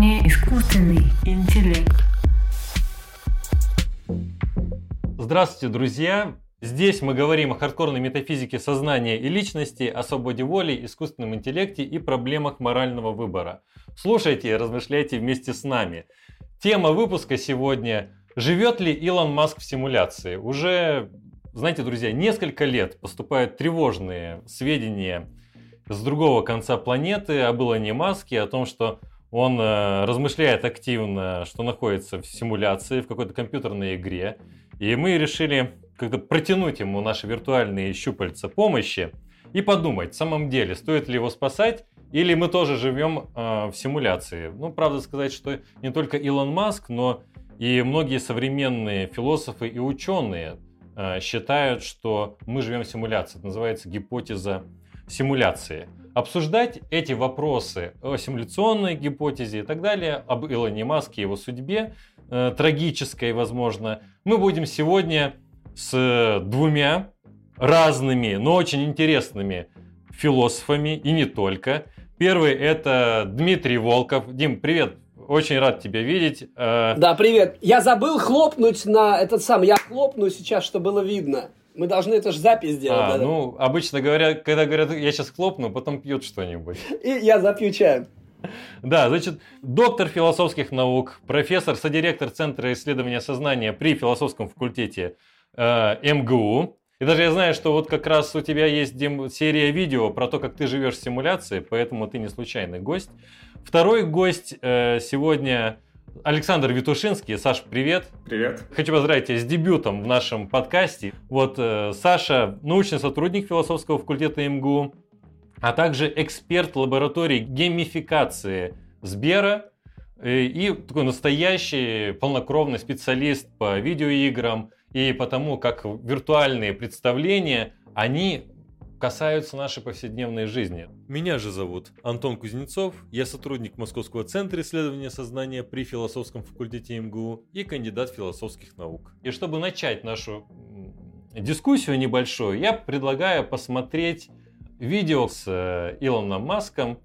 не искусственный интеллект. Здравствуйте, друзья! Здесь мы говорим о хардкорной метафизике сознания и личности, о свободе воли, искусственном интеллекте и проблемах морального выбора. Слушайте и размышляйте вместе с нами. Тема выпуска сегодня Живет ли Илон Маск в симуляции? Уже, знаете, друзья, несколько лет поступают тревожные сведения с другого конца планеты об Илоне Маске, о том, что он э, размышляет активно, что находится в симуляции, в какой-то компьютерной игре. И мы решили как-то протянуть ему наши виртуальные щупальца помощи и подумать, в самом деле, стоит ли его спасать, или мы тоже живем э, в симуляции. Ну, правда сказать, что не только Илон Маск, но и многие современные философы и ученые э, считают, что мы живем в симуляции. Это называется гипотеза симуляции. Обсуждать эти вопросы о симуляционной гипотезе и так далее, об Илоне Маске, его судьбе, э, трагической, возможно, мы будем сегодня с двумя разными, но очень интересными философами и не только. Первый это Дмитрий Волков. Дим, привет! Очень рад тебя видеть. Э, да, привет. Я забыл хлопнуть на этот сам. Я хлопну сейчас, чтобы было видно. Мы должны это же запись сделать. А, да, ну, обычно говорят, когда говорят, я сейчас хлопну, потом пьют что-нибудь. И я запью чаем. Да, значит, доктор философских наук, профессор, содиректор Центра исследования сознания при философском факультете э, МГУ. И даже я знаю, что вот как раз у тебя есть Дим, серия видео про то, как ты живешь в симуляции, поэтому ты не случайный гость. Второй гость э, сегодня Александр Витушинский. Саш, привет. Привет. Хочу поздравить тебя с дебютом в нашем подкасте. Вот э, Саша, научный сотрудник философского факультета МГУ, а также эксперт лаборатории геймификации Сбера э, и такой настоящий полнокровный специалист по видеоиграм и потому, как виртуальные представления, они касаются нашей повседневной жизни. Меня же зовут Антон Кузнецов, я сотрудник Московского центра исследования сознания при философском факультете МГУ и кандидат философских наук. И чтобы начать нашу дискуссию небольшую, я предлагаю посмотреть видео с э, Илоном Маском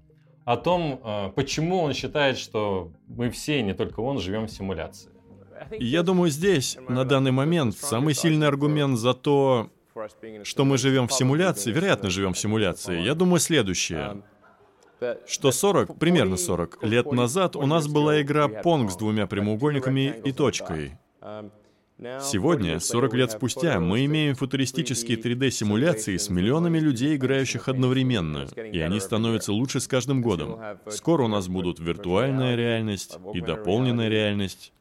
о том, э, почему он считает, что мы все, не только он, живем в симуляции. Я думаю, здесь, на данный момент, самый сильный аргумент за то, что мы живем в симуляции, вероятно, живем в симуляции, я думаю следующее. Что 40, примерно 40 лет назад у нас была игра Понг с двумя прямоугольниками и точкой. Сегодня, 40 лет спустя, мы имеем футуристические 3D-симуляции с миллионами людей, играющих одновременно, и они становятся лучше с каждым годом. Скоро у нас будут виртуальная реальность и дополненная реальность.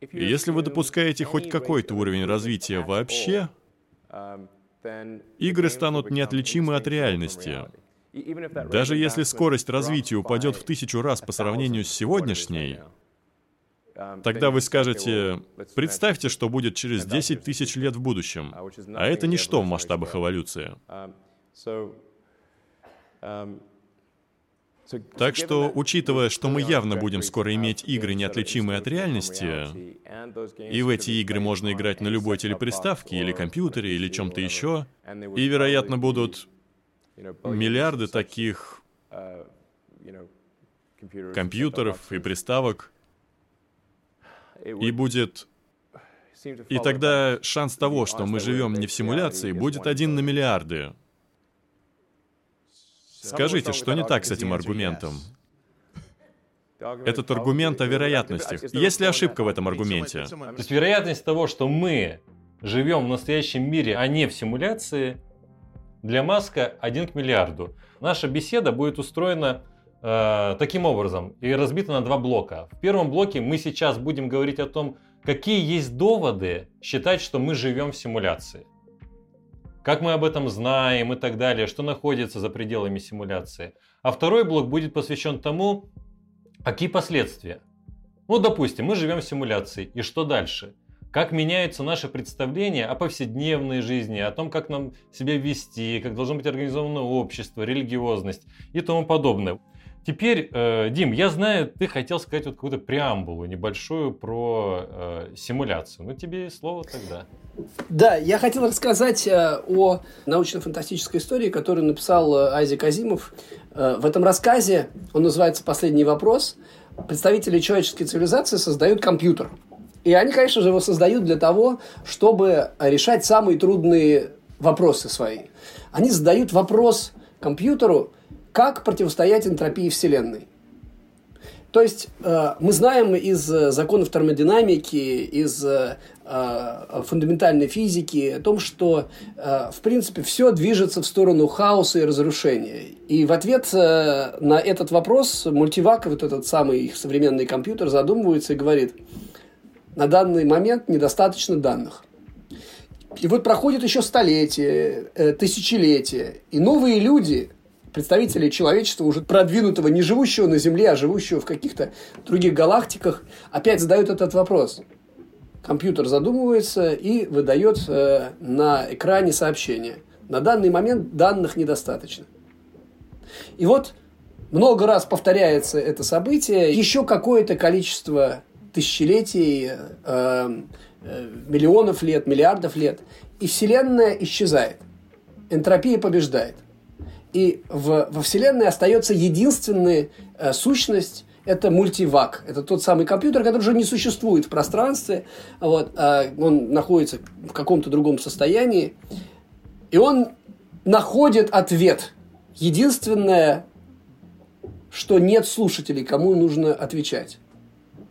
И если вы допускаете хоть какой-то уровень развития вообще, игры станут неотличимы от реальности. Даже если скорость развития упадет в тысячу раз по сравнению с сегодняшней, тогда вы скажете, представьте, что будет через 10 тысяч лет в будущем, а это ничто в масштабах эволюции. Так что, учитывая, что мы явно будем скоро иметь игры, неотличимые от реальности, и в эти игры можно играть на любой телеприставке или компьютере или чем-то еще, и, вероятно, будут миллиарды таких компьютеров и приставок, и будет... И тогда шанс того, что мы живем не в симуляции, будет один на миллиарды. Скажите, что не так с этим аргументом? Этот аргумент о вероятностях. Есть ли ошибка в этом аргументе? То есть вероятность того, что мы живем в настоящем мире, а не в симуляции, для Маска 1 к миллиарду. Наша беседа будет устроена э, таким образом и разбита на два блока. В первом блоке мы сейчас будем говорить о том, какие есть доводы считать, что мы живем в симуляции как мы об этом знаем и так далее, что находится за пределами симуляции. А второй блок будет посвящен тому, какие последствия. Ну, допустим, мы живем в симуляции, и что дальше? Как меняются наши представления о повседневной жизни, о том, как нам себя вести, как должно быть организовано общество, религиозность и тому подобное. Теперь, э, Дим, я знаю, ты хотел сказать вот какую-то преамбулу небольшую про э, симуляцию. Ну, тебе слово тогда. Да, я хотел рассказать э, о научно-фантастической истории, которую написал э, Айзек Азимов. Э, в этом рассказе, он называется «Последний вопрос», представители человеческой цивилизации создают компьютер. И они, конечно же, его создают для того, чтобы решать самые трудные вопросы свои. Они задают вопрос компьютеру, как противостоять энтропии Вселенной. То есть э, мы знаем из э, законов термодинамики, из э, фундаментальной физики о том, что в принципе все движется в сторону хаоса и разрушения. И в ответ на этот вопрос мультивак, вот этот самый их современный компьютер, задумывается и говорит, на данный момент недостаточно данных. И вот проходит еще столетия, тысячелетия, и новые люди представителей человечества, уже продвинутого, не живущего на Земле, а живущего в каких-то других галактиках, опять задают этот вопрос. Компьютер задумывается и выдает э, на экране сообщение. На данный момент данных недостаточно. И вот много раз повторяется это событие, еще какое-то количество тысячелетий, э, э, миллионов лет, миллиардов лет, и Вселенная исчезает. Энтропия побеждает. И в, во Вселенной остается единственная э, сущность это мультивак. Это тот самый компьютер, который уже не существует в пространстве. Вот, а он находится в каком-то другом состоянии. И он находит ответ. Единственное, что нет слушателей, кому нужно отвечать.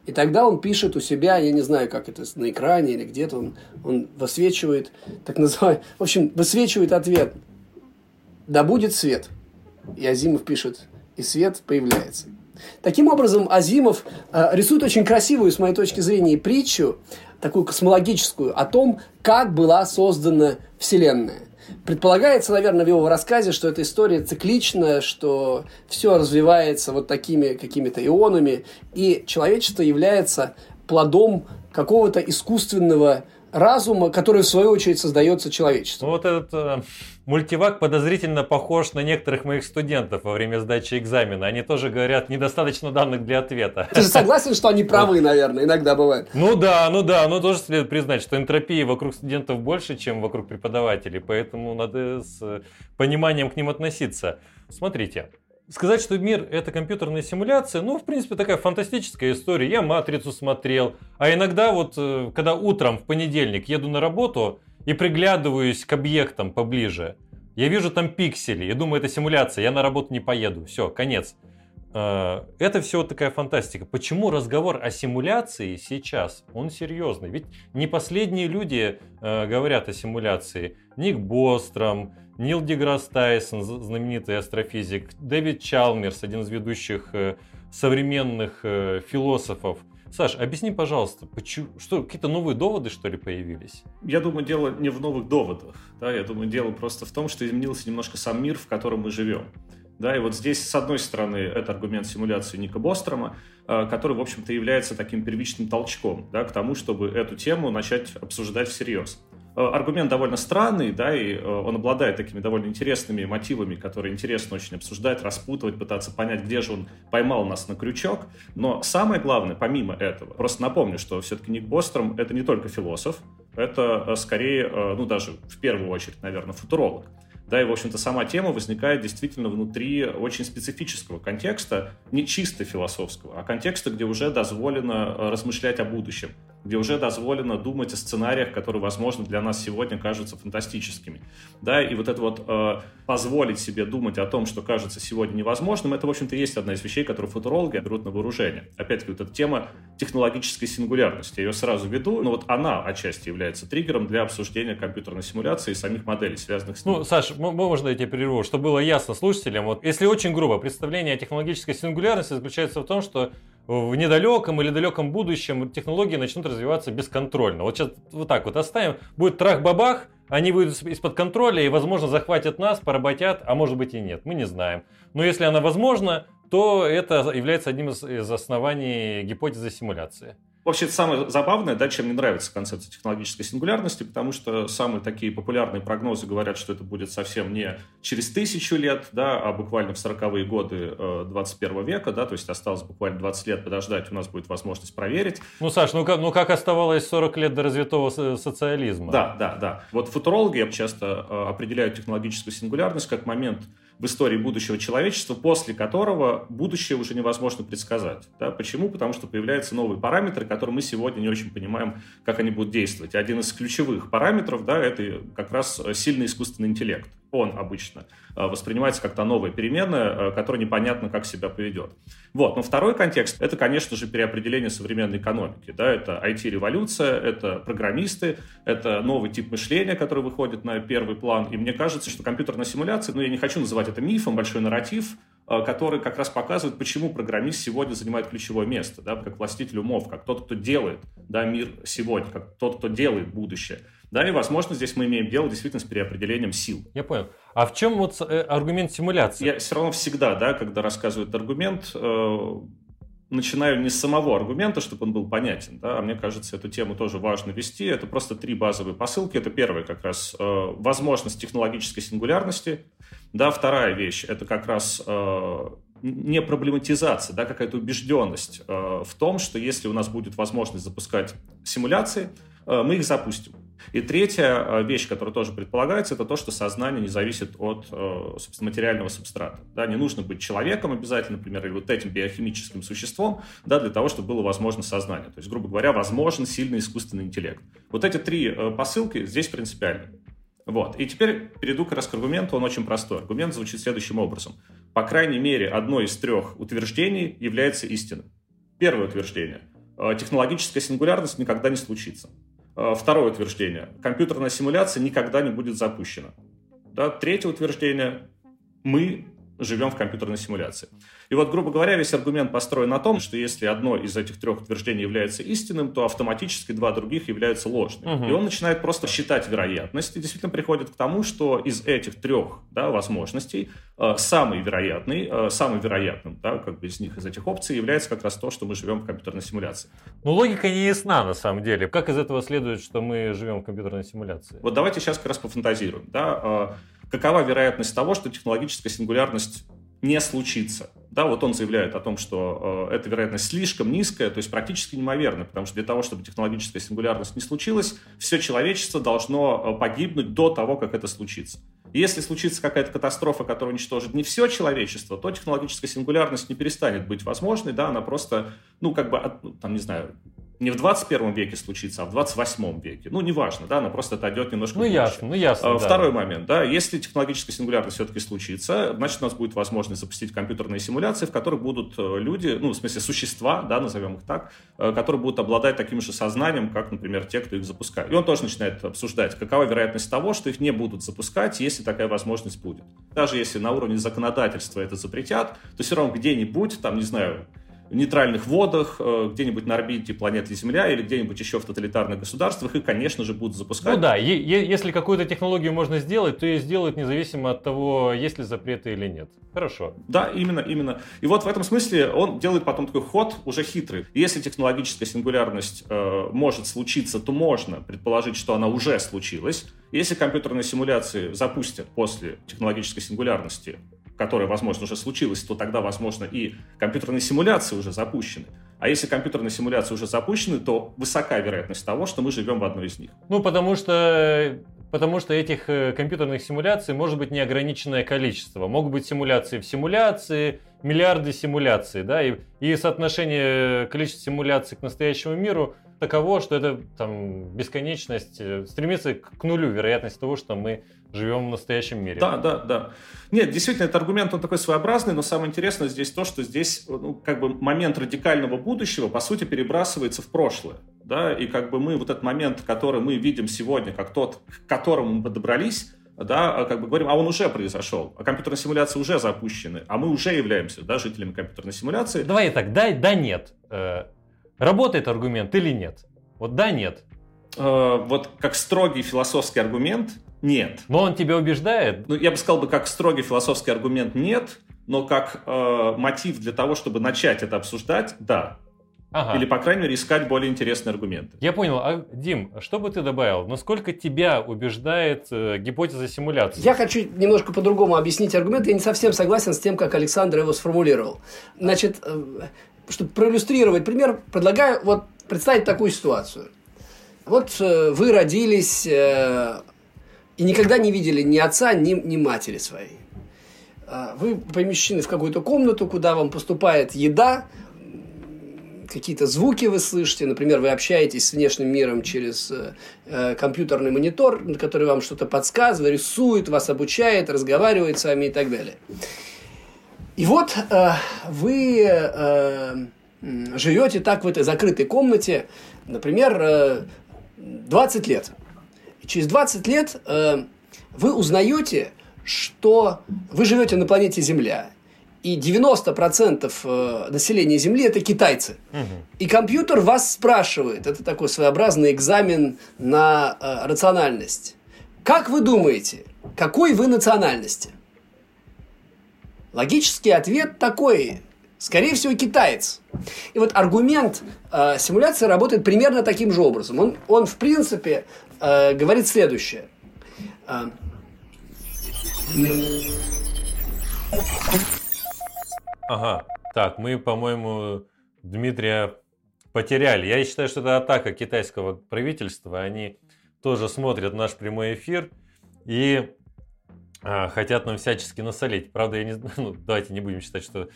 И тогда он пишет у себя, я не знаю, как это на экране или где-то, он, он высвечивает, так называемый, в общем, высвечивает ответ – да будет свет. И Азимов пишет, и свет появляется. Таким образом, Азимов э, рисует очень красивую, с моей точки зрения, притчу, такую космологическую, о том, как была создана Вселенная. Предполагается, наверное, в его рассказе, что эта история цикличная, что все развивается вот такими какими-то ионами, и человечество является плодом какого-то искусственного разума, который, в свою очередь, создается человечеством. Вот этот э, мультивак подозрительно похож на некоторых моих студентов во время сдачи экзамена. Они тоже говорят, недостаточно данных для ответа. Ты же согласен, что они правы, наверное, иногда бывает? Ну да, ну да, но тоже следует признать, что энтропии вокруг студентов больше, чем вокруг преподавателей, поэтому надо с пониманием к ним относиться. Смотрите, Сказать, что мир это компьютерная симуляция, ну, в принципе, такая фантастическая история. Я «Матрицу» смотрел. А иногда вот, э, когда утром в понедельник еду на работу и приглядываюсь к объектам поближе, я вижу там пиксели и думаю, это симуляция, я на работу не поеду. Все, конец. Э, это все такая фантастика. Почему разговор о симуляции сейчас, он серьезный? Ведь не последние люди э, говорят о симуляции. Ник Бостром, Нил Деграсс Тайсон, знаменитый астрофизик, Дэвид Чалмерс, один из ведущих э, современных э, философов. Саш, объясни, пожалуйста, почему, что какие-то новые доводы, что ли, появились? Я думаю, дело не в новых доводах. Да? Я думаю, дело просто в том, что изменился немножко сам мир, в котором мы живем. Да, и вот здесь, с одной стороны, это аргумент симуляции Ника Бострома, э, который, в общем-то, является таким первичным толчком да, к тому, чтобы эту тему начать обсуждать всерьез. Э, аргумент довольно странный, да, и э, он обладает такими довольно интересными мотивами, которые интересно очень обсуждать, распутывать, пытаться понять, где же он поймал нас на крючок. Но самое главное, помимо этого, просто напомню, что все-таки Ник Бостром — это не только философ, это скорее, ну даже в первую очередь, наверное, футуролог. Да, и, в общем-то, сама тема возникает действительно внутри очень специфического контекста, не чисто философского, а контекста, где уже дозволено размышлять о будущем, где уже дозволено думать о сценариях, которые, возможно, для нас сегодня кажутся фантастическими. Да, и вот это вот э, позволить себе думать о том, что кажется сегодня невозможным, это, в общем-то, есть одна из вещей, которую футурологи берут на вооружение. Опять-таки, вот эта тема технологической сингулярности. Я ее сразу веду, но вот она отчасти является триггером для обсуждения компьютерной симуляции и самих моделей, связанных с ней. Ну, Саш, можно я тебе прерву, чтобы было ясно слушателям. Вот, если очень грубо, представление о технологической сингулярности заключается в том, что в недалеком или далеком будущем технологии начнут развиваться бесконтрольно. Вот сейчас вот так вот оставим, будет трах-бабах, они выйдут из-под контроля и, возможно, захватят нас, поработят, а может быть и нет, мы не знаем. Но если она возможна, то это является одним из оснований гипотезы симуляции. Вообще, самое забавное, да, чем мне нравится концепция технологической сингулярности, потому что самые такие популярные прогнозы говорят, что это будет совсем не через тысячу лет, да, а буквально в 40-е годы 21 э, века, да, то есть осталось буквально 20 лет подождать, у нас будет возможность проверить. Ну, Саш, ну как, ну как оставалось 40 лет до развитого социализма? Да, да, да. Вот футурологи часто э, определяют технологическую сингулярность как момент в истории будущего человечества, после которого будущее уже невозможно предсказать. Да? Почему? Потому что появляются новые параметры, которые мы сегодня не очень понимаем, как они будут действовать. Один из ключевых параметров да, это как раз сильный искусственный интеллект он обычно э, воспринимается как то новая переменная, э, которая непонятно как себя поведет. Вот. Но второй контекст – это, конечно же, переопределение современной экономики. Да? Это IT-революция, это программисты, это новый тип мышления, который выходит на первый план. И мне кажется, что компьютерная симуляция, ну, я не хочу называть это мифом, большой нарратив, который как раз показывает, почему программист сегодня занимает ключевое место, да, как властитель умов, как тот, кто делает да, мир сегодня, как тот, кто делает будущее. Да, и, возможно, здесь мы имеем дело действительно с переопределением сил. Я понял. А в чем вот э, аргумент симуляции? Я все равно всегда, да, когда рассказывают аргумент, э, начинаю не с самого аргумента, чтобы он был понятен, да, а мне кажется, эту тему тоже важно вести. Это просто три базовые посылки. Это первая как раз э, возможность технологической сингулярности. Да, вторая вещь – это как раз э, не проблематизация, да, какая-то убежденность э, в том, что если у нас будет возможность запускать симуляции, э, мы их запустим. И третья э, вещь, которая тоже предполагается, это то, что сознание не зависит от, э, собственно, материального субстрата. Да, не нужно быть человеком обязательно, например, или вот этим биохимическим существом, да, для того, чтобы было возможно сознание. То есть, грубо говоря, возможен сильный искусственный интеллект. Вот эти три э, посылки здесь принципиальны. Вот. И теперь перейду как раз к аргументу, он очень простой. Аргумент звучит следующим образом. По крайней мере, одно из трех утверждений является истиной. Первое утверждение. Технологическая сингулярность никогда не случится. Э, второе утверждение. Компьютерная симуляция никогда не будет запущена. Да? Третье утверждение. Мы живем в компьютерной симуляции. И вот, грубо говоря, весь аргумент построен на том, что если одно из этих трех утверждений является истинным, то автоматически два других являются ложными. Угу. И он начинает просто считать вероятность и действительно приходит к тому, что из этих трех да, возможностей э, самый вероятный, э, самым вероятным, да, как бы из них, из этих опций, является как раз то, что мы живем в компьютерной симуляции. Ну, логика не ясна на самом деле. Как из этого следует, что мы живем в компьютерной симуляции? Вот давайте сейчас как раз пофантазируем. Да? Э, какова вероятность того, что технологическая сингулярность не случится. Да, вот он заявляет о том, что э, эта вероятность слишком низкая, то есть практически неимоверна, потому что для того, чтобы технологическая сингулярность не случилась, все человечество должно э, погибнуть до того, как это случится. Если случится какая-то катастрофа, которая уничтожит не все человечество, то технологическая сингулярность не перестанет быть возможной, да, она просто, ну, как бы, ну, там, не знаю, не в 21 веке случится, а в 28 веке. Ну, неважно, да, она просто отойдет немножко Ну, ясно, ну, ясно, а, Второй да. момент, да, если технологическая сингулярность все-таки случится, значит, у нас будет возможность запустить компьютерные симуляции, в которых будут э, люди, ну, в смысле, существа, да, назовем их так, э, которые будут обладать таким же сознанием, как, например, те, кто их запускает. И он тоже начинает обсуждать, какова вероятность того, что их не будут запускать, если такая возможность будет. Даже если на уровне законодательства это запретят, то все равно где-нибудь, там, не знаю, нейтральных водах, э, где-нибудь на орбите планеты Земля или где-нибудь еще в тоталитарных государствах, их, конечно же, будут запускать. Ну да, если какую-то технологию можно сделать, то ее сделают независимо от того, есть ли запреты или нет. Хорошо. Да, именно, именно. И вот в этом смысле он делает потом такой ход уже хитрый. Если технологическая сингулярность э, может случиться, то можно предположить, что она уже случилась. Если компьютерные симуляции запустят после технологической сингулярности которая, возможно, уже случилась, то тогда, возможно, и компьютерные симуляции уже запущены. А если компьютерные симуляции уже запущены, то высока вероятность того, что мы живем в одной из них. Ну, потому что Потому что этих э, компьютерных симуляций может быть неограниченное количество. Могут быть симуляции в симуляции, миллиарды симуляций, да, и, и соотношение количества симуляций к настоящему миру таково, что это там бесконечность э, стремится к нулю вероятность того, что мы живем в настоящем мире. Да, да, да. Нет, действительно, этот аргумент, он такой своеобразный, но самое интересное здесь то, что здесь ну, как бы момент радикального будущего, по сути, перебрасывается в прошлое. Да, и как бы мы вот этот момент, который мы видим сегодня, как тот, к которому мы подобрались, да, а как бы говорим, а он уже произошел, а компьютерные симуляции уже запущены, а мы уже являемся, да, жителями компьютерной симуляции. Давай так, да, да, нет. Э, работает аргумент или нет? Вот да, нет. Э, вот как строгий философский аргумент, нет. Но он тебя убеждает? Ну, я бы сказал бы, как строгий философский аргумент нет, но как э, мотив для того, чтобы начать это обсуждать, да. Ага. Или, по крайней мере, искать более интересные аргументы. Я понял. А, Дим, что бы ты добавил? Насколько тебя убеждает э, гипотеза симуляции? Я хочу немножко по-другому объяснить аргумент. Я не совсем согласен с тем, как Александр его сформулировал. Значит, э, чтобы проиллюстрировать пример, предлагаю вот представить такую ситуацию. Вот э, вы родились э, и никогда не видели ни отца, ни, ни матери своей. э, вы помещены в какую-то комнату, куда вам поступает еда, какие-то звуки вы слышите, например, вы общаетесь с внешним миром через э, компьютерный монитор, который вам что-то подсказывает, рисует, вас обучает, разговаривает с вами и так далее. И вот э, вы э, живете так в этой закрытой комнате, например, э, 20 лет. Через 20 лет э, вы узнаете, что вы живете на планете Земля, и 90% э, населения Земли это китайцы. Угу. И компьютер вас спрашивает, это такой своеобразный экзамен на э, рациональность. Как вы думаете, какой вы национальности? Логический ответ такой. Скорее всего, китаец. И вот аргумент э, симуляции работает примерно таким же образом. Он, он в принципе, э, говорит следующее. Э, ага, так, мы, по-моему, Дмитрия потеряли. Я считаю, что это атака китайского правительства. Они тоже смотрят наш прямой эфир и а, хотят нам всячески насолить. Правда, я не ну, давайте не будем считать, что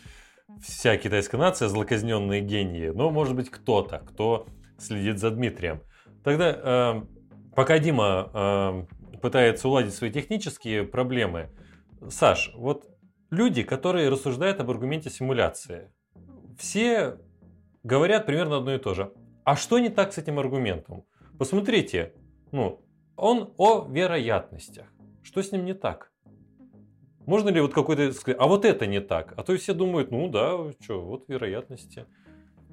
вся китайская нация злоказненные гении, но может быть кто-то, кто следит за Дмитрием. Тогда, э, пока Дима э, пытается уладить свои технические проблемы, Саш, вот люди, которые рассуждают об аргументе симуляции, все говорят примерно одно и то же. А что не так с этим аргументом? Посмотрите, ну, он о вероятностях. Что с ним не так? Можно ли вот какой-то сказать, а вот это не так? А то все думают, ну да, что, вот вероятности.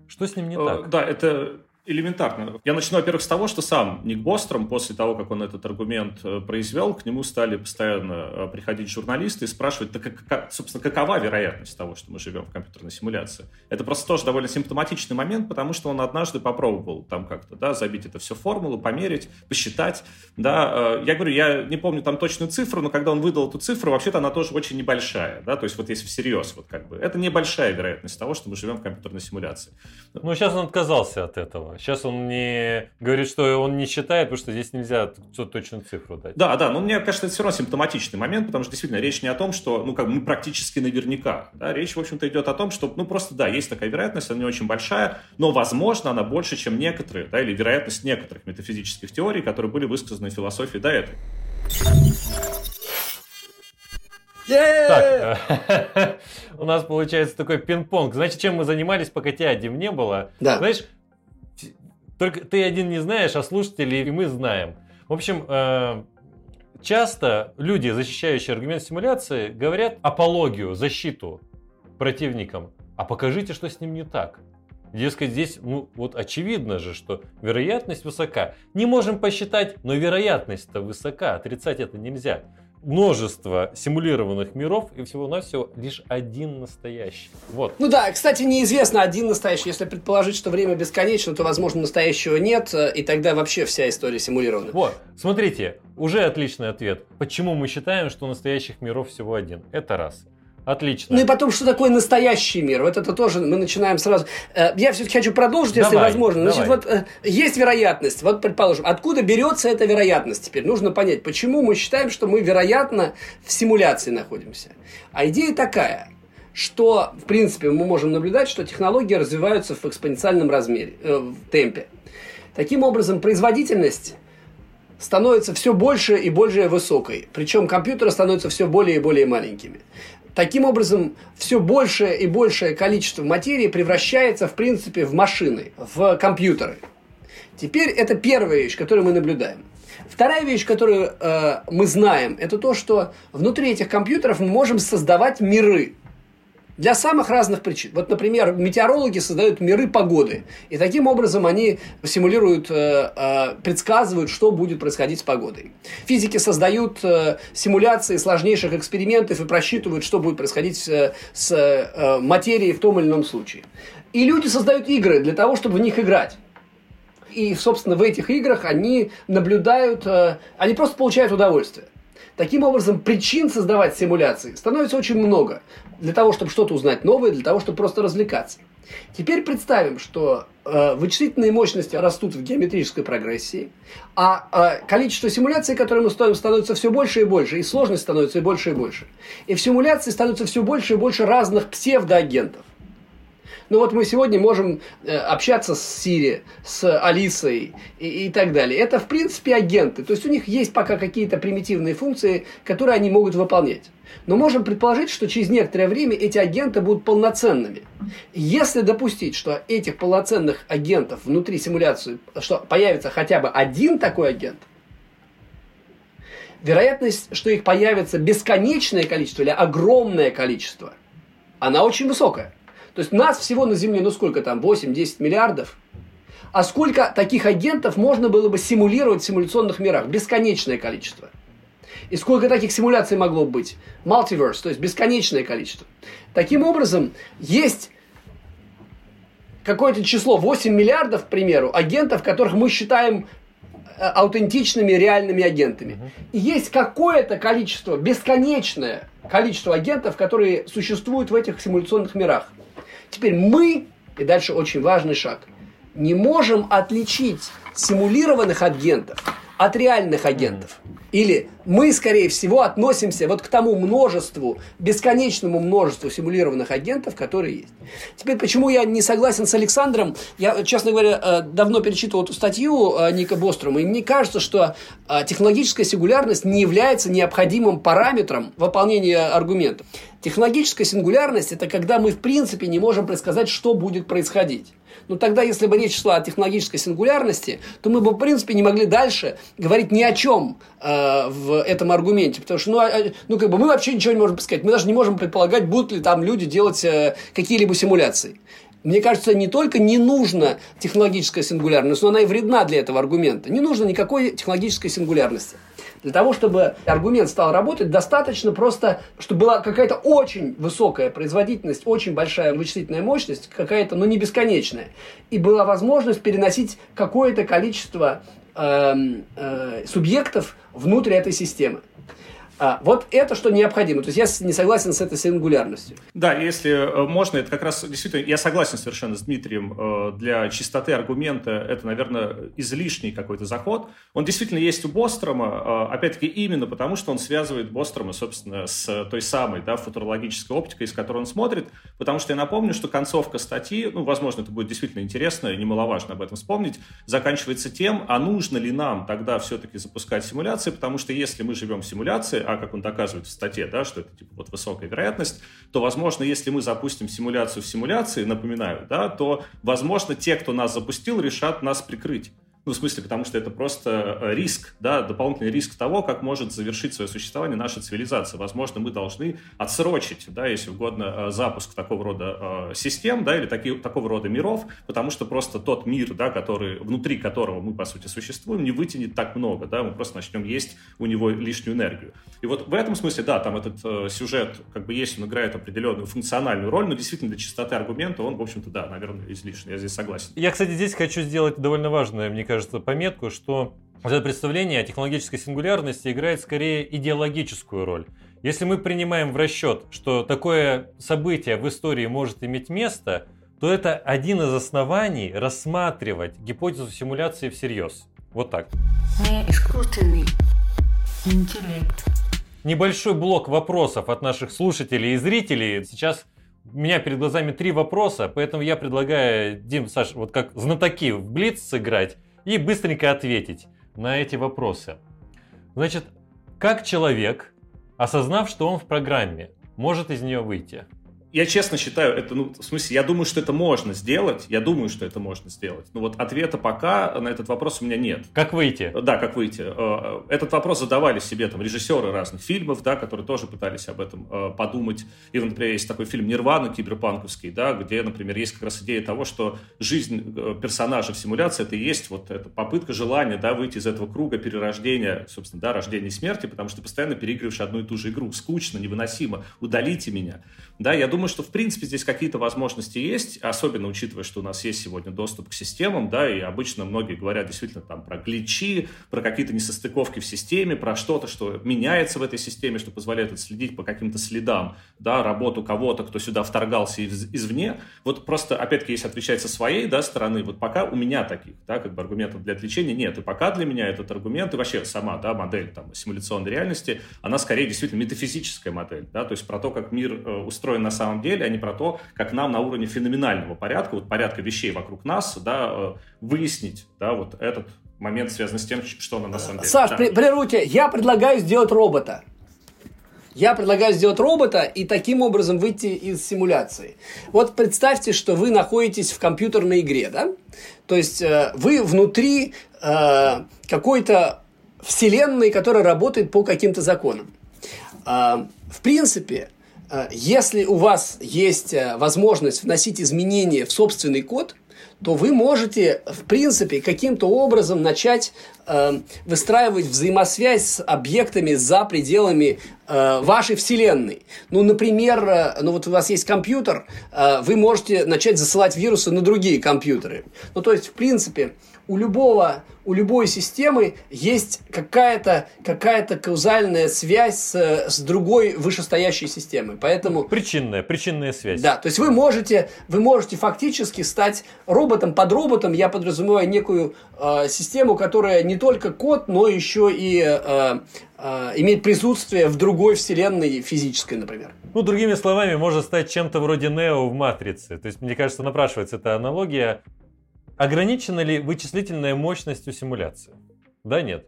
Что с ним не э, так? Да, это элементарно. Я начну, во-первых, с того, что сам Ник Бостром, после того, как он этот аргумент э, произвел, к нему стали постоянно э, приходить журналисты и спрашивать, так, как, собственно, какова вероятность того, что мы живем в компьютерной симуляции. Это просто тоже довольно симптоматичный момент, потому что он однажды попробовал там как-то, да, забить это все формулу, померить, посчитать, да. Э, я говорю, я не помню там точную цифру, но когда он выдал эту цифру, вообще-то она тоже очень небольшая, да, то есть вот если всерьез, вот как бы, это небольшая вероятность того, что мы живем в компьютерной симуляции. Ну, сейчас он отказался от этого. Сейчас он не говорит, что он не считает, потому что здесь нельзя точную цифру дать. Да, да, но мне кажется, это все равно симптоматичный момент, потому что действительно речь не о том, что, ну, как мы практически наверняка. Да, речь, в общем-то, идет о том, что, ну, просто, да, есть такая вероятность, она не очень большая, но, возможно, она больше, чем некоторые, да, или вероятность некоторых метафизических теорий, которые были высказаны в философии до этой. Так, у нас получается такой пинг-понг. Значит, чем мы занимались, пока тебя, Дим, не было? Да. Знаешь, только ты один не знаешь, а слушатели и мы знаем. В общем, э, часто люди, защищающие аргумент симуляции, говорят апологию, защиту противникам. А покажите, что с ним не так. Дескать, здесь, ну, вот очевидно же, что вероятность высока. Не можем посчитать, но вероятность-то высока, отрицать это нельзя множество симулированных миров и всего-навсего лишь один настоящий. Вот. Ну да, кстати, неизвестно один настоящий. Если предположить, что время бесконечно, то, возможно, настоящего нет, и тогда вообще вся история симулирована. Вот, смотрите, уже отличный ответ. Почему мы считаем, что настоящих миров всего один? Это раз. Отлично. Ну и потом, что такое настоящий мир? Вот это тоже мы начинаем сразу. Э, я все-таки хочу продолжить, если давай, возможно. Значит, давай. вот э, есть вероятность. Вот, предположим, откуда берется эта вероятность теперь? Нужно понять, почему мы считаем, что мы, вероятно, в симуляции находимся. А идея такая, что, в принципе, мы можем наблюдать, что технологии развиваются в экспоненциальном размере, э, в темпе. Таким образом, производительность становится все больше и более высокой. Причем компьютеры становятся все более и более маленькими. Таким образом, все большее и большее количество материи превращается, в принципе, в машины, в компьютеры. Теперь это первая вещь, которую мы наблюдаем. Вторая вещь, которую э, мы знаем, это то, что внутри этих компьютеров мы можем создавать миры. Для самых разных причин. Вот, например, метеорологи создают миры погоды. И таким образом они симулируют, э, э, предсказывают, что будет происходить с погодой. Физики создают э, симуляции сложнейших экспериментов и просчитывают, что будет происходить с, материей в том или ином случае. И люди создают игры для того, чтобы в них играть. И, собственно, в этих играх они наблюдают, они просто получают удовольствие. Таким образом, причин создавать симуляции становится очень много. Для того, чтобы что-то узнать новое, для того, чтобы просто развлекаться. Теперь представим, что э, вычислительные мощности растут в геометрической прогрессии, а э, количество симуляций, которые мы строим, становится все больше и больше, и сложность становится и больше и больше. И в симуляции становится все больше и больше разных псевдоагентов. Ну вот мы сегодня можем э, общаться с Сири, с Алисой и, и так далее. Это, в принципе, агенты. То есть у них есть пока какие-то примитивные функции, которые они могут выполнять. Но можем предположить, что через некоторое время эти агенты будут полноценными. Если допустить, что этих полноценных агентов внутри симуляции, что появится хотя бы один такой агент, вероятность, что их появится бесконечное количество или огромное количество, она очень высокая. То есть нас всего на Земле, ну сколько там, 8-10 миллиардов. А сколько таких агентов можно было бы симулировать в симуляционных мирах? Бесконечное количество. И сколько таких симуляций могло быть? Multiverse, то есть бесконечное количество. Таким образом, есть какое-то число, 8 миллиардов, к примеру, агентов, которых мы считаем э, аутентичными реальными агентами. И есть какое-то количество, бесконечное количество агентов, которые существуют в этих симуляционных мирах. Теперь мы, и дальше очень важный шаг, не можем отличить симулированных агентов от реальных агентов. Или мы, скорее всего, относимся вот к тому множеству, бесконечному множеству симулированных агентов, которые есть. Теперь, почему я не согласен с Александром? Я, честно говоря, э, давно перечитывал эту статью э, Ника Бострома, и мне кажется, что э, технологическая сингулярность не является необходимым параметром выполнения аргументов. Технологическая сингулярность – это когда мы, в принципе, не можем предсказать, что будет происходить. Но тогда, если бы речь шла о технологической сингулярности, то мы бы, в принципе, не могли дальше говорить ни о чем э, в этом аргументе. Потому что, ну, а, ну, как бы мы вообще ничего не можем сказать. Мы даже не можем предполагать, будут ли там люди делать э, какие-либо симуляции. Мне кажется, не только не нужна технологическая сингулярность, но она и вредна для этого аргумента. Не нужно никакой технологической сингулярности. Для того, чтобы аргумент стал работать, достаточно просто, чтобы была какая-то очень высокая производительность, очень большая вычислительная мощность, какая-то, но не бесконечная. И была возможность переносить какое-то количество э, э, субъектов внутрь этой системы. А, вот это что необходимо. То есть я не согласен с этой сингулярностью. Да, если э, можно, это как раз действительно, я согласен совершенно с Дмитрием, э, для чистоты аргумента это, наверное, излишний какой-то заход. Он действительно есть у Бострома, э, опять-таки именно потому, что он связывает Бострома, собственно, с той самой да, футурологической оптикой, из которой он смотрит, потому что я напомню, что концовка статьи, ну, возможно, это будет действительно интересно, и немаловажно об этом вспомнить, заканчивается тем, а нужно ли нам тогда все-таки запускать симуляции, потому что если мы живем в симуляции, а как он доказывает в статье, да, что это типа вот высокая вероятность, то, возможно, если мы запустим симуляцию в симуляции, напоминаю, да, то, возможно, те, кто нас запустил, решат нас прикрыть. Ну, в смысле, потому что это просто э, риск, да, дополнительный риск того, как может завершить свое существование наша цивилизация. Возможно, мы должны отсрочить, да, если угодно, э, запуск такого рода э, систем, да, или таки, такого рода миров, потому что просто тот мир, да, который, внутри которого мы, по сути, существуем, не вытянет так много, да, мы просто начнем есть у него лишнюю энергию. И вот в этом смысле, да, там этот э, сюжет, как бы есть, он играет определенную функциональную роль, но действительно для чистоты аргумента он, в общем-то, да, наверное, излишний, я здесь согласен. Я, кстати, здесь хочу сделать довольно важное, мне кажется, пометку, что это представление о технологической сингулярности играет скорее идеологическую роль. Если мы принимаем в расчет, что такое событие в истории может иметь место, то это один из оснований рассматривать гипотезу симуляции всерьез. Вот так. Искусственный интеллект. Небольшой блок вопросов от наших слушателей и зрителей. Сейчас у меня перед глазами три вопроса, поэтому я предлагаю, Дим, Саш, вот как знатоки в Блиц сыграть и быстренько ответить на эти вопросы. Значит, как человек, осознав, что он в программе, может из нее выйти? Я честно считаю, это, ну, в смысле, я думаю, что это можно сделать. Я думаю, что это можно сделать. Но вот ответа пока на этот вопрос у меня нет. Как выйти? Да, как выйти. Э, этот вопрос задавали себе там режиссеры разных фильмов, да, которые тоже пытались об этом э, подумать. И, например, есть такой фильм «Нирвана» киберпанковский, да, где, например, есть как раз идея того, что жизнь э, персонажа в симуляции это и есть вот эта попытка, желание, да, выйти из этого круга перерождения, собственно, да, рождения и смерти, потому что ты постоянно переигрываешь одну и ту же игру. Скучно, невыносимо. Удалите меня. Да, я думаю, что, в принципе, здесь какие-то возможности есть, особенно учитывая, что у нас есть сегодня доступ к системам, да, и обычно многие говорят действительно там про гличи, про какие-то несостыковки в системе, про что-то, что меняется в этой системе, что позволяет отследить по каким-то следам, да, работу кого-то, кто сюда вторгался из- извне. Вот просто, опять-таки, если отвечать со своей, да, стороны, вот пока у меня таких, да, как бы аргументов для отвлечения нет, и пока для меня этот аргумент, и вообще сама, да, модель там симуляционной реальности, она скорее действительно метафизическая модель, да, то есть про то, как мир э, устроен на самом деле, а не про то, как нам на уровне феноменального порядка, вот порядка вещей вокруг нас, да, э, выяснить, да, вот этот момент связан с тем, что она на самом деле. Саш, Да. при-. Я предлагаю сделать робота. Я предлагаю сделать робота и таким образом выйти из симуляции. Вот представьте, что вы находитесь в компьютерной игре, да? То есть э, вы внутри э, какой-то вселенной, которая работает по каким-то законам. А, В принципе, э, если у вас есть э, возможность вносить изменения в собственный код, то вы можете, в принципе, каким-то образом начать э, выстраивать взаимосвязь с объектами за пределами э, вашей вселенной. Ну, например, э, ну вот у вас есть компьютер, э, вы можете начать засылать вирусы на другие компьютеры. Ну, то есть, в принципе, у любого, у любой системы есть какая-то какая каузальная связь с, с другой вышестоящей системой. Поэтому Причинная, причинная связь. да, то есть вы можете, вы можете фактически стать роботом под роботом. Я подразумеваю некую э, систему, которая не только код, но еще и э, э, имеет присутствие в другой вселенной физической, например. Ну, другими словами, можно стать чем-то вроде Нео в Матрице. То есть, мне кажется, напрашивается эта аналогия. Ограничена ли вычислительная мощность у симуляции? Да, нет?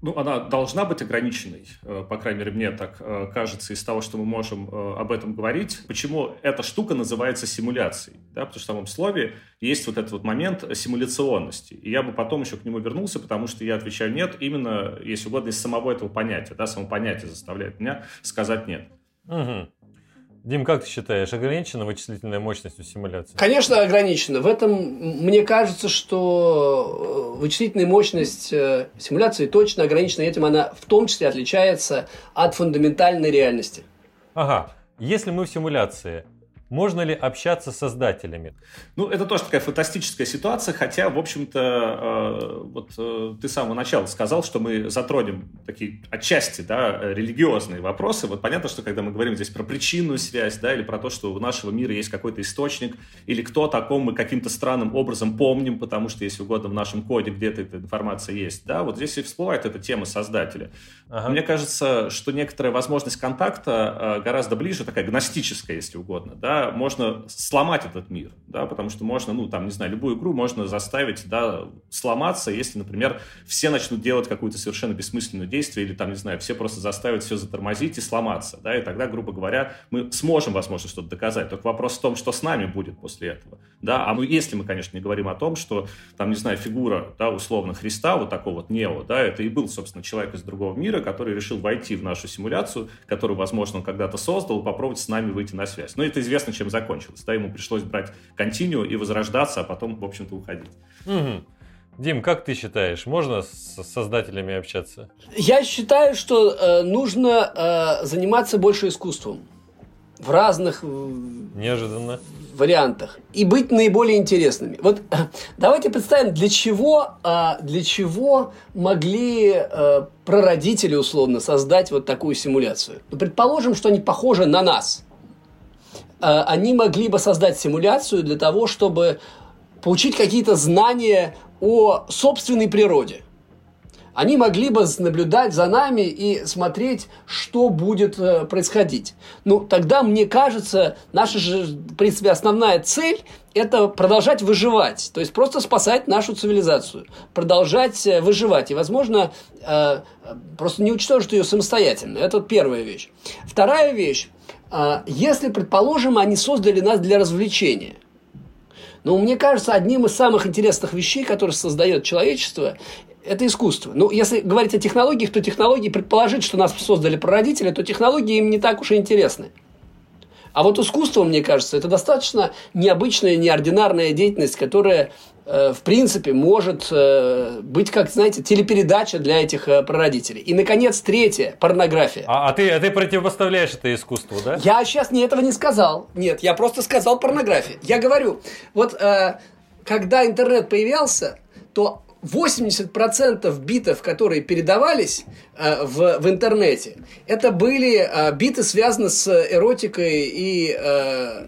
Ну, она должна быть ограниченной, э, по крайней мере, мне так э, кажется, из того, что мы можем э, об этом говорить. Почему эта штука называется симуляцией? Да, потому что в самом слове есть вот этот вот момент симуляционности. И я бы потом еще к нему вернулся, потому что я отвечаю «нет», именно, если угодно, из самого этого понятия. Да, само понятие заставляет меня сказать «нет». Угу. Дим, как ты считаешь, ограничена вычислительная мощность у симуляции? Конечно, ограничено. В этом мне кажется, что э, вычислительная мощность э, симуляции точно ограничена этим. Она в том числе отличается от фундаментальной реальности. Ага. Если мы в симуляции, можно ли общаться с создателями? Ну, это тоже такая фантастическая ситуация, хотя, в общем-то, э, вот э, ты с самого начала сказал, что мы затронем такие отчасти, да, религиозные вопросы. Вот понятно, что когда мы говорим здесь про причинную связь, да, или про то, что у нашего мира есть какой-то источник, или кто-то, о ком мы каким-то странным образом помним, потому что, если угодно, в нашем коде где-то эта информация есть, да, вот здесь и всплывает эта тема создателя. Ага. Мне кажется, что некоторая возможность контакта э, гораздо ближе, такая гностическая, если угодно, да, можно сломать этот мир, да, потому что можно, ну, там, не знаю, любую игру можно заставить, да, сломаться, если, например, все начнут делать какое-то совершенно бессмысленное действие, или, там, не знаю, все просто заставят все затормозить и сломаться, да, и тогда, грубо говоря, мы сможем, возможно, что-то доказать. Только вопрос в том, что с нами будет после этого, да, а мы, если мы, конечно, не говорим о том, что, там, не знаю, фигура, да, условно, Христа, вот такого вот Нео, да, это и был, собственно, человек из другого мира, который решил войти в нашу симуляцию, которую, возможно, он когда-то создал, попробовать с нами выйти на связь. Но это известно, чем закончилось. Да, ему пришлось брать континью и возрождаться, а потом, в общем-то, уходить. Мгм. Дим, как ты считаешь, можно с создателями общаться? Я считаю, что э, нужно э, заниматься больше искусством в разных Неожиданно. вариантах и быть наиболее интересными. Вот э, давайте представим, для чего, э, для чего могли э, прародители условно создать вот такую симуляцию. Ну, предположим, что они похожи на нас. Э, они могли бы создать симуляцию для того, чтобы получить какие-то знания о собственной природе. Они могли бы наблюдать за нами и смотреть, что будет э, происходить. Ну, тогда, мне кажется, наша же, в принципе, основная цель – это продолжать выживать. То есть, просто спасать нашу цивилизацию. Продолжать э, выживать. И, возможно, э, просто не уничтожить ее самостоятельно. Это первая вещь. Вторая вещь. Если, предположим, они создали нас для развлечения – но мне кажется, одним из самых интересных вещей, которые создает человечество, это искусство. Ну, если говорить о технологиях, то технологии, предположить, что нас создали прародители, то технологии им не так уж и интересны. А вот искусство, мне кажется, это достаточно необычная, неординарная деятельность, которая в принципе, может э, быть, как, знаете, телепередача для этих э, прародителей. И, наконец, третье – порнография. А, а, ты, а ты противопоставляешь это искусству, да? Я сейчас не этого не сказал. Нет, я просто сказал порнография. Я говорю, вот когда интернет появился, то 80% битов, которые передавались э, в, в интернете, это были э, биты, связанные с эротикой и э,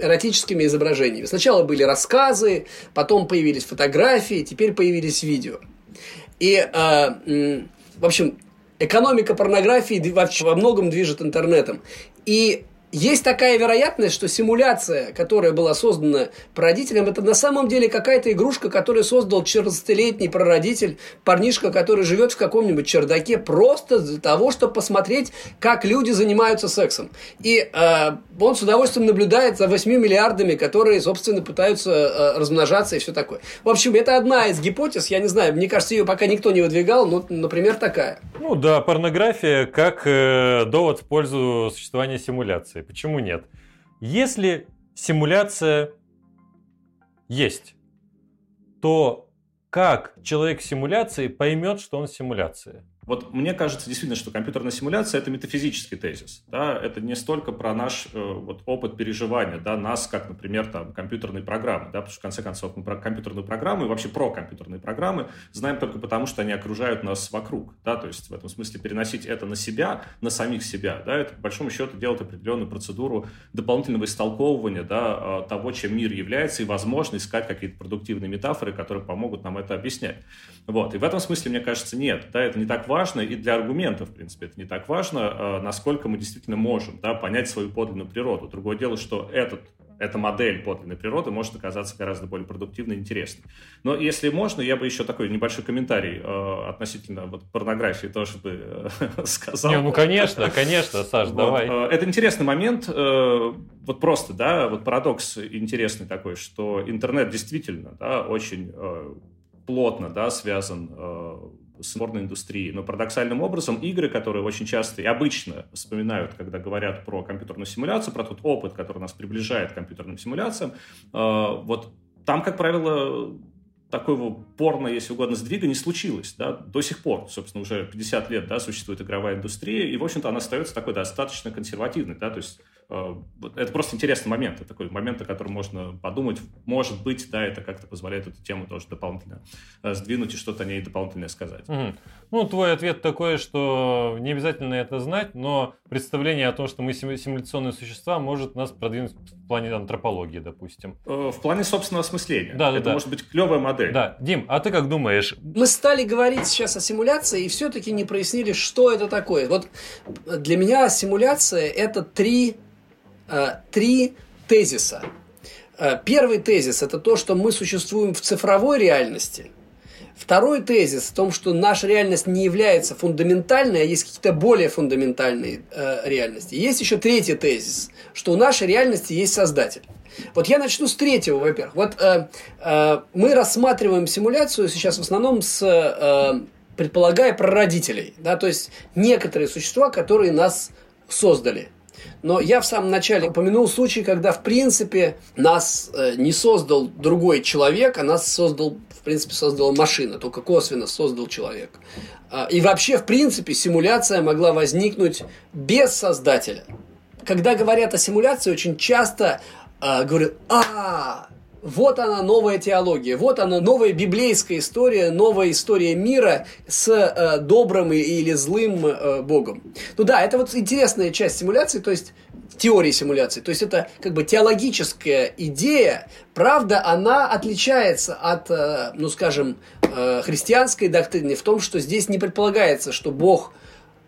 эротическими изображениями. Сначала были рассказы, потом появились фотографии, теперь появились видео. И, э, в общем, экономика порнографии во многом движет интернетом. И есть такая вероятность, что симуляция, которая была создана прародителем, это на самом деле какая-то игрушка, которую создал 14-летний прародитель, парнишка, который живет в каком-нибудь чердаке, просто для того, чтобы посмотреть, как люди занимаются сексом. И э, он с удовольствием наблюдает за 8 миллиардами, которые, собственно, пытаются э, размножаться и все такое. В общем, это одна из гипотез, я не знаю, мне кажется, ее пока никто не выдвигал, но, например, такая. Ну да, порнография как э, довод в пользу существования симуляции. Почему нет? Если симуляция есть, то как человек в симуляции поймет, что он в симуляции? Вот мне кажется действительно, что компьютерная симуляция – это метафизический тезис. Да? Это не столько про наш э, вот, опыт переживания, да, нас, как, например, там, компьютерные программы. Да? Потому что, в конце концов, мы про компьютерные программы и вообще про компьютерные программы знаем только потому, что они окружают нас вокруг. Да? То есть, в этом смысле, переносить это на себя, на самих себя, да, это, по большому счету, делать определенную процедуру дополнительного истолковывания да, а, того, чем мир является, и, возможно, искать какие-то продуктивные метафоры, которые помогут нам это объяснять. Вот. И в этом смысле, мне кажется, нет. Да, это не так важно, и для аргументов, в принципе, это не так важно, э, насколько мы действительно можем да, понять свою подлинную природу. Другое дело, что этот эта модель подлинной природы может оказаться гораздо более продуктивной и интересной. Но если можно, я бы еще такой небольшой комментарий э, относительно вот, порнографии тоже бы э, сказал. Не, ну, конечно, конечно, Саш, вот, давай. Э, это интересный момент. Э, вот просто, да, вот парадокс интересный такой, что интернет действительно да, очень э, плотно да, связан э, с порной индустрией. Но парадоксальным образом игры, которые очень часто и обычно вспоминают, когда говорят про компьютерную симуляцию, про тот опыт, который нас приближает к компьютерным симуляциям, э, вот там, как правило, такого порно, если угодно, сдвига не случилось, да, до сих пор, собственно, уже 50 лет, да, существует игровая индустрия, и, в общем-то, она остается такой достаточно консервативной, да, то есть это просто интересный момент, это такой момент, о котором можно подумать. Может быть, да, это как-то позволяет эту тему тоже дополнительно э, сдвинуть и что-то о ней дополнительное сказать. Угу. Ну, твой ответ такой, что не обязательно это знать, но представление о том, что мы симуляционные существа, может нас продвинуть в плане антропологии, допустим. Э, в плане собственного осмысления. Да, это да. может быть клевая модель. Да, Дим, а ты как думаешь? Мы стали говорить сейчас о симуляции и все-таки не прояснили, что это такое. Вот для меня симуляция это три Э, три тезиса. Э, первый тезис – это то, что мы существуем в цифровой реальности. Второй тезис в том, что наша реальность не является фундаментальной, а есть какие-то более фундаментальные э, реальности. Есть еще третий тезис, что у нашей реальности есть создатель. Вот я начну с третьего, во-первых. Вот э, э, мы рассматриваем симуляцию сейчас в основном с э, предполагая прародителей, да, то есть некоторые существа, которые нас создали. Но я в самом начале упомянул случай, когда, в принципе, нас э, не создал другой человек, а нас создал, в принципе, создала машина, только косвенно создал человек. А, и вообще, в принципе, симуляция могла возникнуть без создателя. Когда говорят о симуляции, очень часто э, говорят, а, вот она новая теология, вот она новая библейская история, новая история мира с э, добрым или злым э, Богом. Ну да, это вот интересная часть симуляции, то есть теории симуляции. То есть это как бы теологическая идея, правда, она отличается от, э, ну скажем, э, христианской доктрины в том, что здесь не предполагается, что Бог –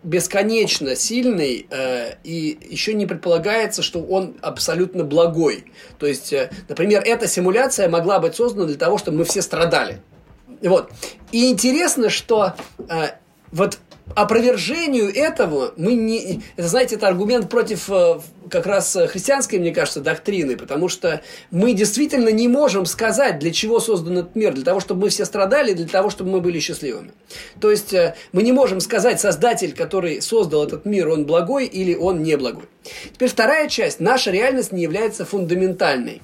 бесконечно сильный, э, и еще не предполагается, что он абсолютно благой. То есть, э, например, эта симуляция могла быть создана для того, чтобы мы все страдали. Вот. И интересно, что э, вот опровержению этого мы не... Это, знаете, это аргумент против э, как раз христианской, мне кажется, доктрины, потому что мы действительно не можем сказать, для чего создан этот мир, для того, чтобы мы все страдали, для того, чтобы мы были счастливыми. То есть э, мы не можем сказать, создатель, который создал этот мир, он благой или он не благой. Теперь вторая часть. Наша реальность не является фундаментальной.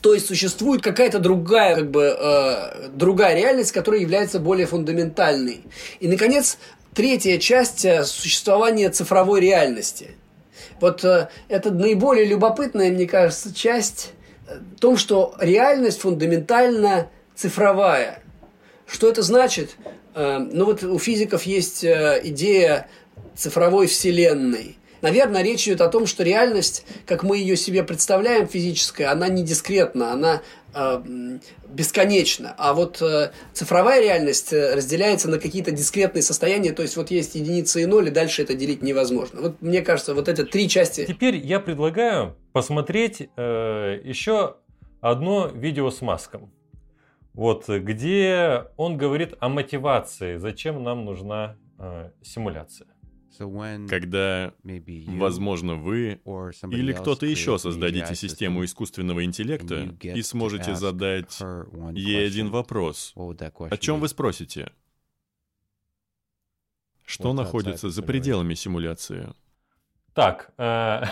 То есть существует какая-то другая, как бы, э, другая реальность, которая является более фундаментальной. И, наконец, третья часть э, существования цифровой реальности. Вот э, это наиболее любопытная, мне кажется, часть э, в том, что реальность фундаментально цифровая. Что это значит? Э, ну вот у физиков есть э, идея цифровой вселенной. Наверное, речь идет о том, что реальность, как мы ее себе представляем, физическая, она не дискретна, она э, бесконечна. А вот э, цифровая реальность э, разделяется на какие-то дискретные состояния, то есть вот есть единицы и ноль, и дальше это делить невозможно. Вот мне кажется, вот это три части. Теперь я предлагаю посмотреть э, еще одно видео с Маском. Вот, где он говорит о мотивации, зачем нам нужна э, симуляция. Когда, возможно, вы или кто-то еще создадите систему искусственного интеллекта и сможете задать ей один вопрос, о чем вы спросите? Что находится за пределами симуляции? Так, э,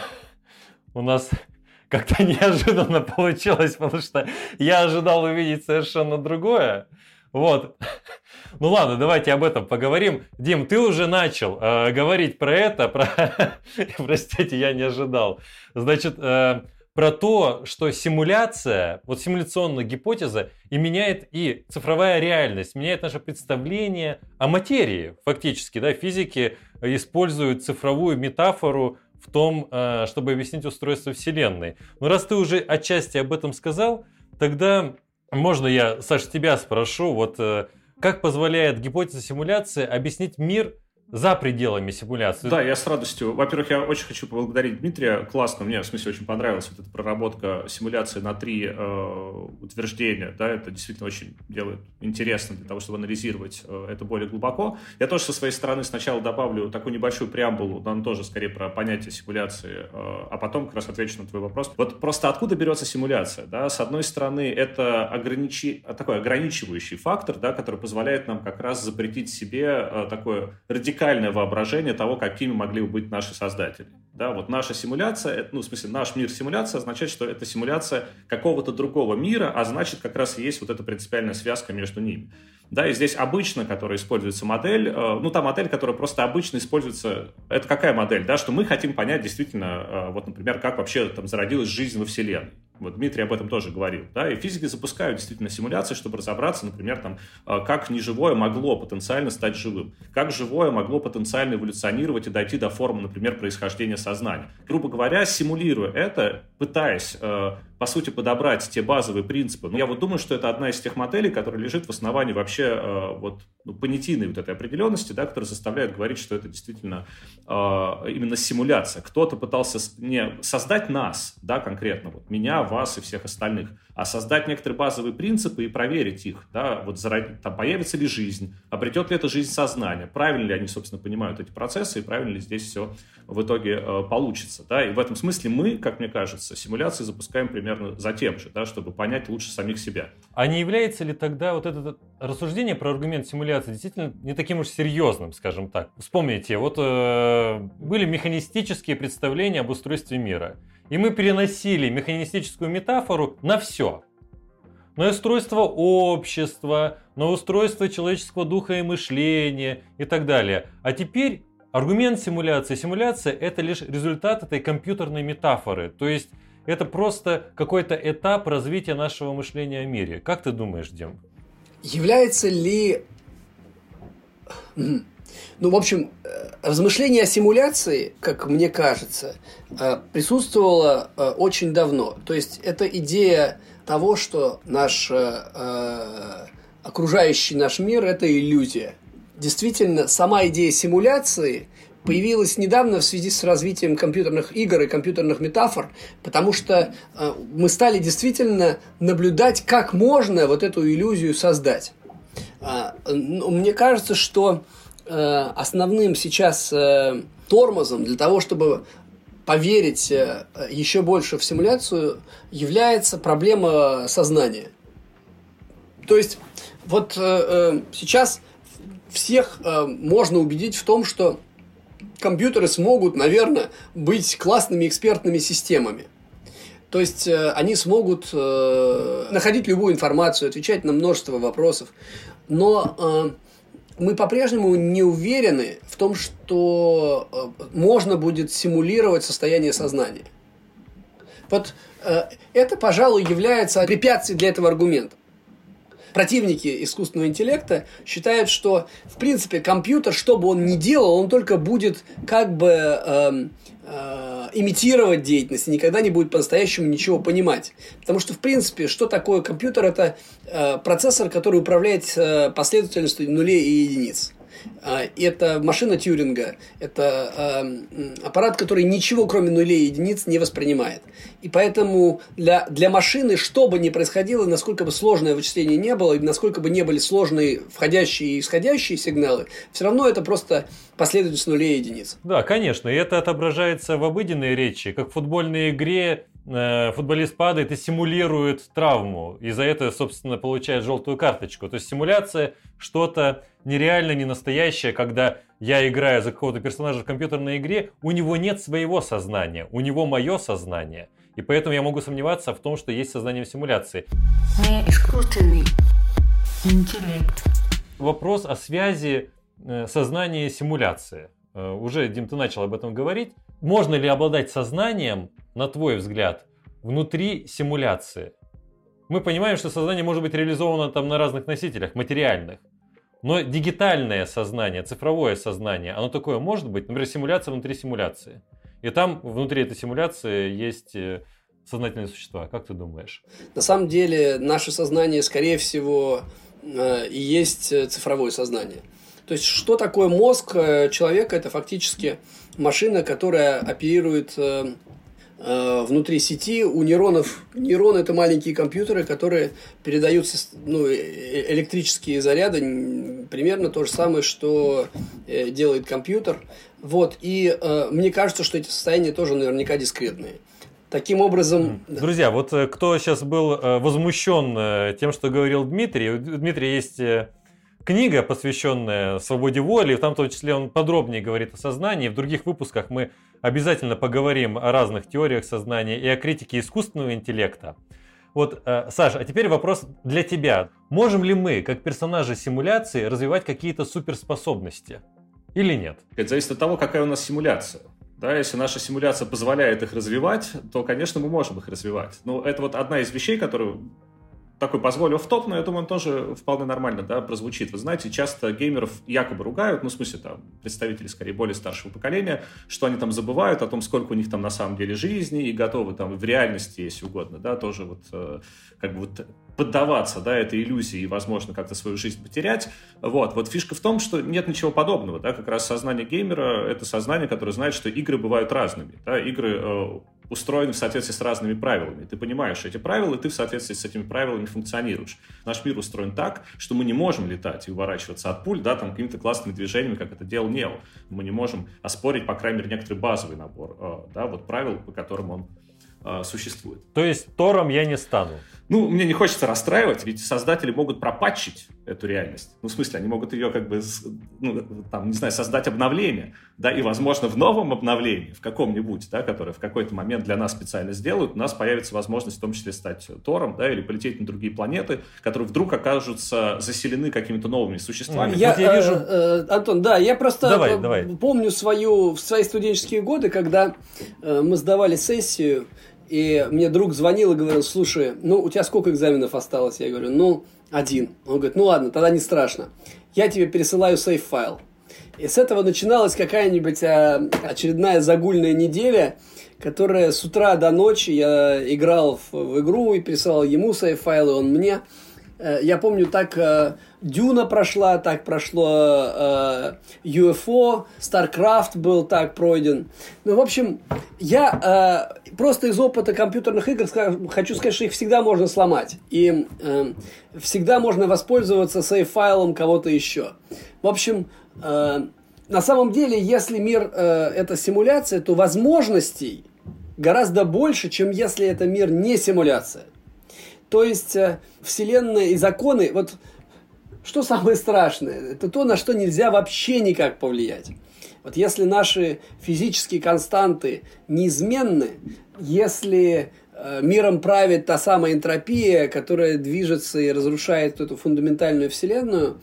у нас как-то неожиданно получилось, потому что я ожидал увидеть совершенно другое. Вот. Ну ладно, давайте об этом поговорим. Дим, ты уже начал э, говорить про это, про... простите, я не ожидал. Значит, э, про то, что симуляция, вот симуляционная гипотеза и меняет и цифровая реальность, меняет наше представление о материи. Фактически, да, физики используют цифровую метафору в том, э, чтобы объяснить устройство Вселенной. Но раз ты уже отчасти об этом сказал, тогда можно я, Саш, тебя спрошу, вот э, как позволяет гипотеза симуляции объяснить мир за пределами симуляции. Да, я с радостью. Во-первых, я очень хочу поблагодарить Дмитрия. Классно, мне, в смысле, очень понравилась вот эта проработка симуляции на три э, утверждения. Да, это действительно очень делает интересно для того, чтобы анализировать э, это более глубоко. Я тоже со своей стороны сначала добавлю такую небольшую преамбулу, нам тоже скорее про понятие симуляции, э, а потом как раз отвечу на твой вопрос. Вот просто откуда берется симуляция? Да? С одной стороны, это ограничи... такой ограничивающий фактор, да, который позволяет нам как раз запретить себе э, такое радикальное радикальное воображение того, какими могли бы быть наши создатели. Да, вот наша симуляция, ну, в смысле, наш мир симуляция означает, что это симуляция какого-то другого мира, а значит, как раз есть вот эта принципиальная связка между ними. Да, и здесь обычно, которая используется модель, э, ну, та модель, которая просто обычно используется, это какая модель, да, что мы хотим понять действительно, э, вот, например, как вообще там зародилась жизнь во Вселенной. Вот Дмитрий об этом тоже говорил, да, и физики запускают действительно симуляции, чтобы разобраться, например, там, э, как неживое могло потенциально стать живым, как живое могло потенциально эволюционировать и дойти до формы, например, происхождения сознания. Грубо говоря, симулируя это, пытаясь по сути, подобрать те базовые принципы. Но я вот думаю, что это одна из тех моделей, которая лежит в основании вообще э, вот, ну, понятийной вот этой определенности, да, которая заставляет говорить, что это действительно э, именно симуляция. Кто-то пытался не создать нас, да, конкретно, вот меня, вас и всех остальных, а создать некоторые базовые принципы и проверить их, да, вот там, появится ли жизнь, обретет ли эта жизнь сознание, правильно ли они, собственно, понимают эти процессы и правильно ли здесь все в итоге э, получится, да, и в этом смысле мы, как мне кажется, симуляции запускаем примерно за тем же, да, чтобы понять лучше самих себя. А не является ли тогда вот это рассуждение про аргумент симуляции действительно не таким уж серьезным, скажем так? Вспомните, вот э, были механистические представления об устройстве мира. И мы переносили механистическую метафору на все. На устройство общества, на устройство человеческого духа и мышления и так далее. А теперь аргумент симуляции. Симуляция это лишь результат этой компьютерной метафоры. То есть это просто какой-то этап развития нашего мышления о мире. Как ты думаешь, Дим? Является ли ну, в общем, э, размышление о симуляции, как мне кажется, э, присутствовало э, очень давно. То есть это идея того, что наш окружающий наш мир – это иллюзия. Действительно, сама идея симуляции появилась недавно в связи с развитием компьютерных игр и компьютерных метафор, потому что мы стали действительно наблюдать, как можно вот эту иллюзию создать. Ну, мне кажется, что э, основным сейчас э, тормозом для того, чтобы поверить э, еще больше в симуляцию, является проблема сознания. То есть вот сейчас всех можно убедить в том, что компьютеры смогут, наверное, быть классными экспертными системами. То есть э, они смогут э, находить любую информацию, отвечать на множество вопросов. Но мы по-прежнему не уверены в том, что э, можно будет симулировать состояние сознания. Вот э, это, пожалуй, является препятствием для этого аргумента противники искусственного интеллекта считают, что, в принципе, компьютер, что бы он ни делал, он только будет как бы э, э, имитировать деятельность и никогда не будет по-настоящему ничего понимать. Потому что, в принципе, что такое компьютер? Это э, процессор, который управляет э, последовательностью нулей и единиц. А, это машина Тьюринга, это аппарат, который ничего, кроме нулей и единиц, не воспринимает. И поэтому для, для машины, что бы ни происходило, насколько бы сложное вычисление не было, и насколько бы не были сложные входящие и исходящие сигналы, все равно это просто последовательность нулей и единиц. Да, конечно, и это отображается в обыденной речи, как в футбольной игре футболист падает и симулирует травму, и за это, собственно, получает желтую карточку. То есть симуляция что-то нереально не настоящее, когда я играю за какого-то персонажа в компьютерной игре, у него нет своего сознания, у него мое сознание. И поэтому я могу сомневаться в том, что есть сознание в симуляции. Искусственный интеллект. Вопрос о связи э, сознания и симуляции. Э, уже, Дим, ты начал об этом говорить. Можно ли обладать сознанием, на твой взгляд, внутри симуляции? Мы понимаем, что сознание может быть реализовано там на разных носителях, материальных. Но дигитальное сознание, цифровое сознание, оно такое может быть, например, симуляция внутри симуляции. И там внутри этой симуляции есть э, сознательные существа. Как ты думаешь? На самом деле наше сознание, скорее всего, э, и есть э, цифровое сознание. То есть, что такое мозг человека? Это фактически машина, которая оперирует Э, внутри сети у нейронов нейроны это маленькие компьютеры, которые передают ну, э, э, электрические заряды, примерно то же самое, что делает компьютер. Вот, и э, мне кажется, что эти состояния тоже наверняка дискретные. Таким образом... Друзья, вот кто сейчас был возмущен тем, что говорил Дмитрий, у Дмитрия есть книга, посвященная свободе воли, в том, в том числе он подробнее говорит о сознании. В других выпусках мы обязательно поговорим о разных теориях сознания и о критике искусственного интеллекта. Вот, э, Саша, а теперь вопрос для тебя. Можем ли мы, как персонажи симуляции, развивать какие-то суперспособности? Или нет? Это зависит от того, какая у нас симуляция. Да, если наша симуляция позволяет их развивать, то, конечно, мы можем их развивать. Но это вот одна из вещей, которую такой позволил в топ, но я думаю, он тоже вполне нормально да, прозвучит. Вы знаете, часто геймеров якобы ругают, ну, в смысле, там, представители, скорее, более старшего поколения, что они там забывают о том, сколько у них там на самом деле жизни, и готовы там в реальности, если угодно, да, тоже вот э, как бы вот поддаваться, да, этой иллюзии и, возможно, как-то свою жизнь потерять. Вот. Вот фишка в том, что нет ничего подобного, да, как раз сознание геймера — это сознание, которое знает, что игры бывают разными, да, игры э, устроены в соответствии с разными правилами. Ты понимаешь эти правила, и ты в соответствии с этими правилами функционируешь. Наш мир устроен так, что мы не можем летать и уворачиваться от пуль, да, там какими-то классными движениями, как это делал Нео. Мы не можем оспорить, по крайней мере, некоторый базовый набор, э, да, вот правил, по которым он э, существует. То есть Тором я не стану? Ну, мне не хочется расстраивать, ведь создатели могут пропатчить эту реальность. Ну, в смысле, они могут ее как бы, ну, там, не знаю, создать обновление, да, и, возможно, в новом обновлении, в каком-нибудь, да, которое в какой-то момент для нас специально сделают, у нас появится возможность в том числе стать Тором, да, или полететь на другие планеты, которые вдруг окажутся заселены какими-то новыми существами. Я, вот я вижу... Э, э, Антон, да, я просто давай, давай. помню свою, в свои студенческие годы, когда э, мы сдавали сессию, и мне друг звонил и говорил, слушай, ну, у тебя сколько экзаменов осталось? Я говорю, ну, один. Он говорит, ну ладно, тогда не страшно. Я тебе пересылаю сейф-файл. И с этого начиналась какая-нибудь а, очередная загульная неделя, которая с утра до ночи я играл в, игру и присылал ему сейф-файлы, он мне. Э, я помню, так э, Дюна прошла, так прошло э, UFO, StarCraft был так пройден. Ну, в общем, я просто из опыта компьютерных игр хочу сказать, что их всегда можно сломать. И всегда можно воспользоваться сейф-файлом кого-то еще. В общем, э, на самом деле, если мир э, это симуляция, то возможностей гораздо больше, чем если это мир не симуляция. То есть э, Вселенная и законы, вот что самое страшное, это то, на что нельзя вообще никак повлиять. Вот если наши физические константы неизменны, если э, миром правит та самая энтропия, которая движется и разрушает эту фундаментальную Вселенную,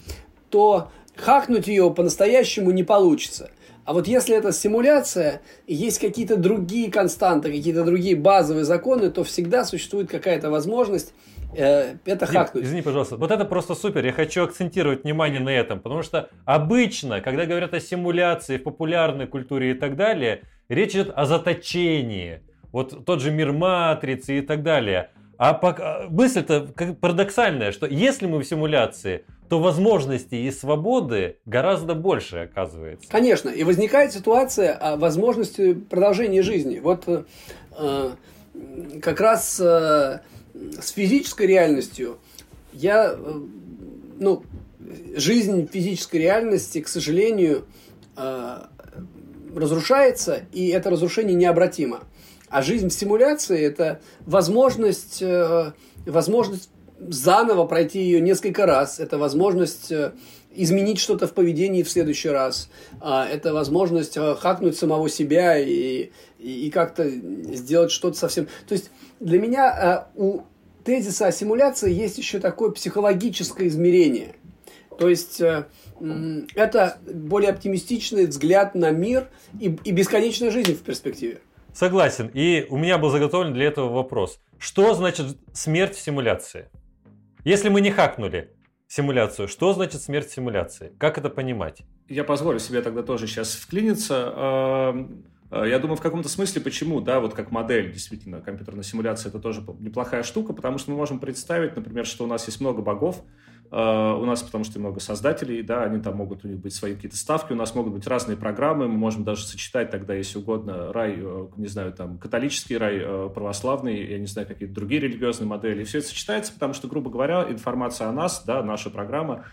то хакнуть ее по-настоящему не получится. А вот если это симуляция, и есть какие-то другие константы, какие-то другие базовые законы, то всегда существует какая-то возможность э, это Дим, хакнуть. Извини, пожалуйста. Вот это просто супер. Я хочу акцентировать внимание на этом. Потому что обычно, когда говорят о симуляции в популярной культуре и так далее, речь идет о заточении. Вот тот же мир матрицы и так далее. А пока, мысль-то парадоксальная, что если мы в симуляции, то возможностей и свободы гораздо больше оказывается. Конечно, и возникает ситуация о возможности продолжения жизни. Вот э, как раз э, с физической реальностью я, э, ну, жизнь физической реальности, к сожалению, э, разрушается, и это разрушение необратимо. А жизнь в симуляции – это возможность, э, возможность заново пройти ее несколько раз. Это возможность э, изменить что-то в поведении в следующий раз. А, это возможность э, хакнуть самого себя и, и, как-то сделать что-то совсем... То есть для меня э, у тезиса о симуляции есть еще такое психологическое измерение. То есть это более оптимистичный взгляд на мир и, и бесконечная жизнь в перспективе. Согласен. И у меня был заготовлен для этого вопрос. Что значит смерть в симуляции? Если мы не хакнули симуляцию, что значит смерть симуляции? Как это понимать? Я позволю себе тогда тоже сейчас вклиниться. Э, я думаю, в каком-то смысле почему, да, вот как модель, действительно, компьютерная симуляция это тоже неплохая штука, потому что мы можем представить, например, что у нас есть много богов, у нас, потому что много создателей, да, они там могут, у них быть свои какие-то ставки, у нас могут быть разные программы, мы можем даже сочетать тогда, если угодно, рай, э, не знаю, там, католический рай, э, православный, я не знаю, какие-то другие религиозные модели. И все это сочетается, потому что, грубо говоря, информация о нас, да, наша программа,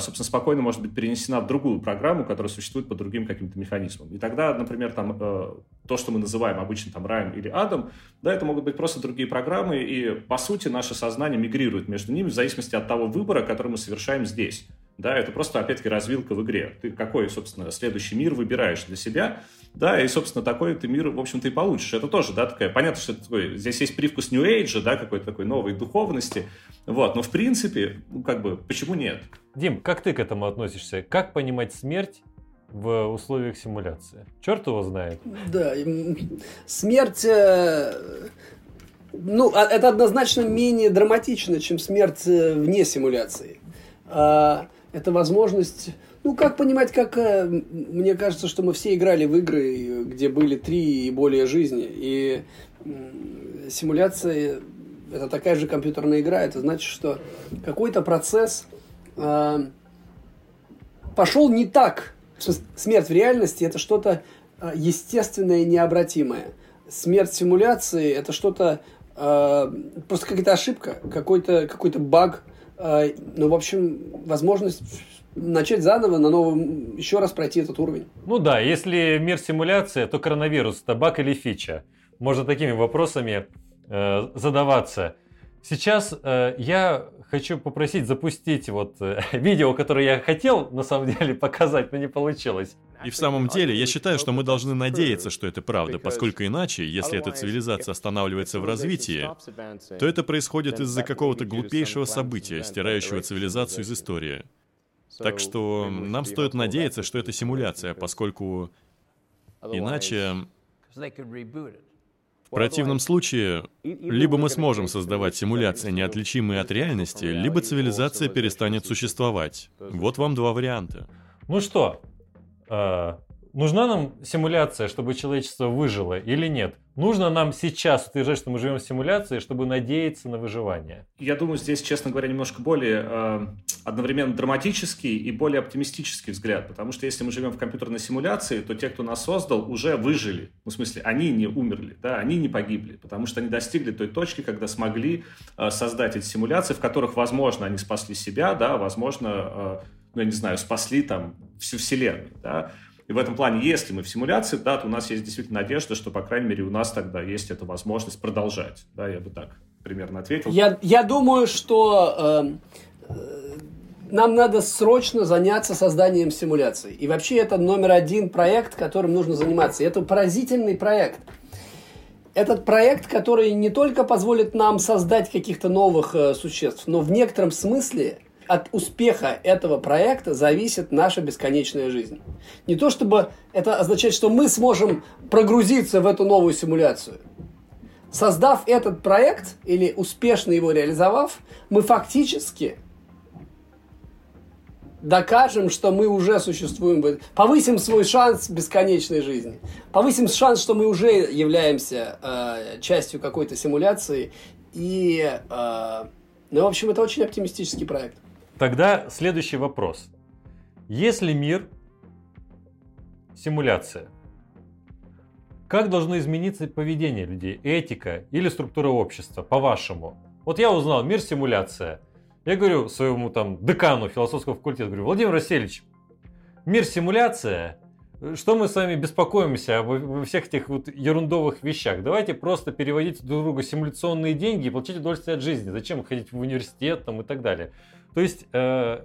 собственно, спокойно может быть перенесена в другую программу, которая существует по другим каким-то механизмам. И тогда, например, там, э, то, что мы называем обычно там раем или адом, да, это могут быть просто другие программы, и, по сути, наше сознание мигрирует между ними в зависимости от того выбора, который мы совершаем здесь. Да, это просто, опять-таки, развилка в игре. Ты какой, собственно, следующий мир выбираешь для себя, да, и, собственно, такой ты мир, в общем-то, и получишь. Это тоже, да, такая, понятно, что это такой, здесь есть привкус New Age, да, какой-то такой новой духовности, вот, но, в принципе, ну, как бы, почему нет? Дим, как ты к этому относишься? Как понимать смерть в условиях симуляции? Черт его знает. Да, смерть... Э, ну, а, это однозначно менее драматично, чем смерть э, вне симуляции. А, это возможность ну, как понимать, как... Э, мне кажется, что мы все играли в игры, где были три и более жизни. И симуляция – это такая же компьютерная игра. Это значит, что какой-то процесс э, пошел не так. Смерть в реальности – это что-то э, естественное и необратимое. Смерть симуляции – это что-то... Э, просто какая-то ошибка, какой-то какой баг. Э, ну, в общем, возможность начать заново, на новом, еще раз пройти этот уровень. Ну да, если мир симуляция, то коронавирус, табак или фича. Можно такими вопросами э, задаваться. Сейчас э, я хочу попросить запустить вот э, видео, которое я хотел на самом деле показать, но не получилось. И в самом деле, я считаю, что мы должны надеяться, что это правда, поскольку иначе, если эта цивилизация останавливается в развитии, то это происходит из-за какого-то глупейшего события, стирающего цивилизацию из истории. Так что нам стоит надеяться, что это симуляция, поскольку иначе... В противном случае, либо мы сможем создавать симуляции, неотличимые от реальности, либо цивилизация перестанет существовать. Вот вам два варианта. Ну что, Нужна нам симуляция, чтобы человечество выжило или нет? Нужно нам сейчас утверждать, что мы живем в симуляции, чтобы надеяться на выживание? Я думаю, здесь, честно говоря, немножко более э, одновременно драматический и более оптимистический взгляд. Потому что если мы живем в компьютерной симуляции, то те, кто нас создал, уже выжили. Ну, в смысле, они не умерли, да, они не погибли. Потому что они достигли той точки, когда смогли э, создать эти симуляции, в которых, возможно, они спасли себя, да, возможно, э, ну, я не знаю, спасли там всю Вселенную, да. И в этом плане, если мы в симуляции, да, то у нас есть действительно надежда, что, по крайней мере, у нас тогда есть эта возможность продолжать. Да, я бы так примерно ответил. Я, я думаю, что э, нам надо срочно заняться созданием симуляций. И вообще это номер один проект, которым нужно заниматься. И это поразительный проект. Этот проект, который не только позволит нам создать каких-то новых э, существ, но в некотором смысле от успеха этого проекта зависит наша бесконечная жизнь. Не то чтобы это означает, что мы сможем прогрузиться в эту новую симуляцию. Создав этот проект или успешно его реализовав, мы фактически докажем, что мы уже существуем, повысим свой шанс бесконечной жизни, повысим шанс, что мы уже являемся э, частью какой-то симуляции. И, э, ну, в общем, это очень оптимистический проект. Тогда следующий вопрос. Если мир симуляция, как должно измениться поведение людей, этика или структура общества, по-вашему? Вот я узнал, мир симуляция. Я говорю своему там декану философского факультета, говорю, Владимир Васильевич, мир симуляция, что мы с вами беспокоимся обо всех этих вот ерундовых вещах? Давайте просто переводить друг другу симуляционные деньги и получить удовольствие от жизни. Зачем ходить в университет там, и так далее? То есть, э,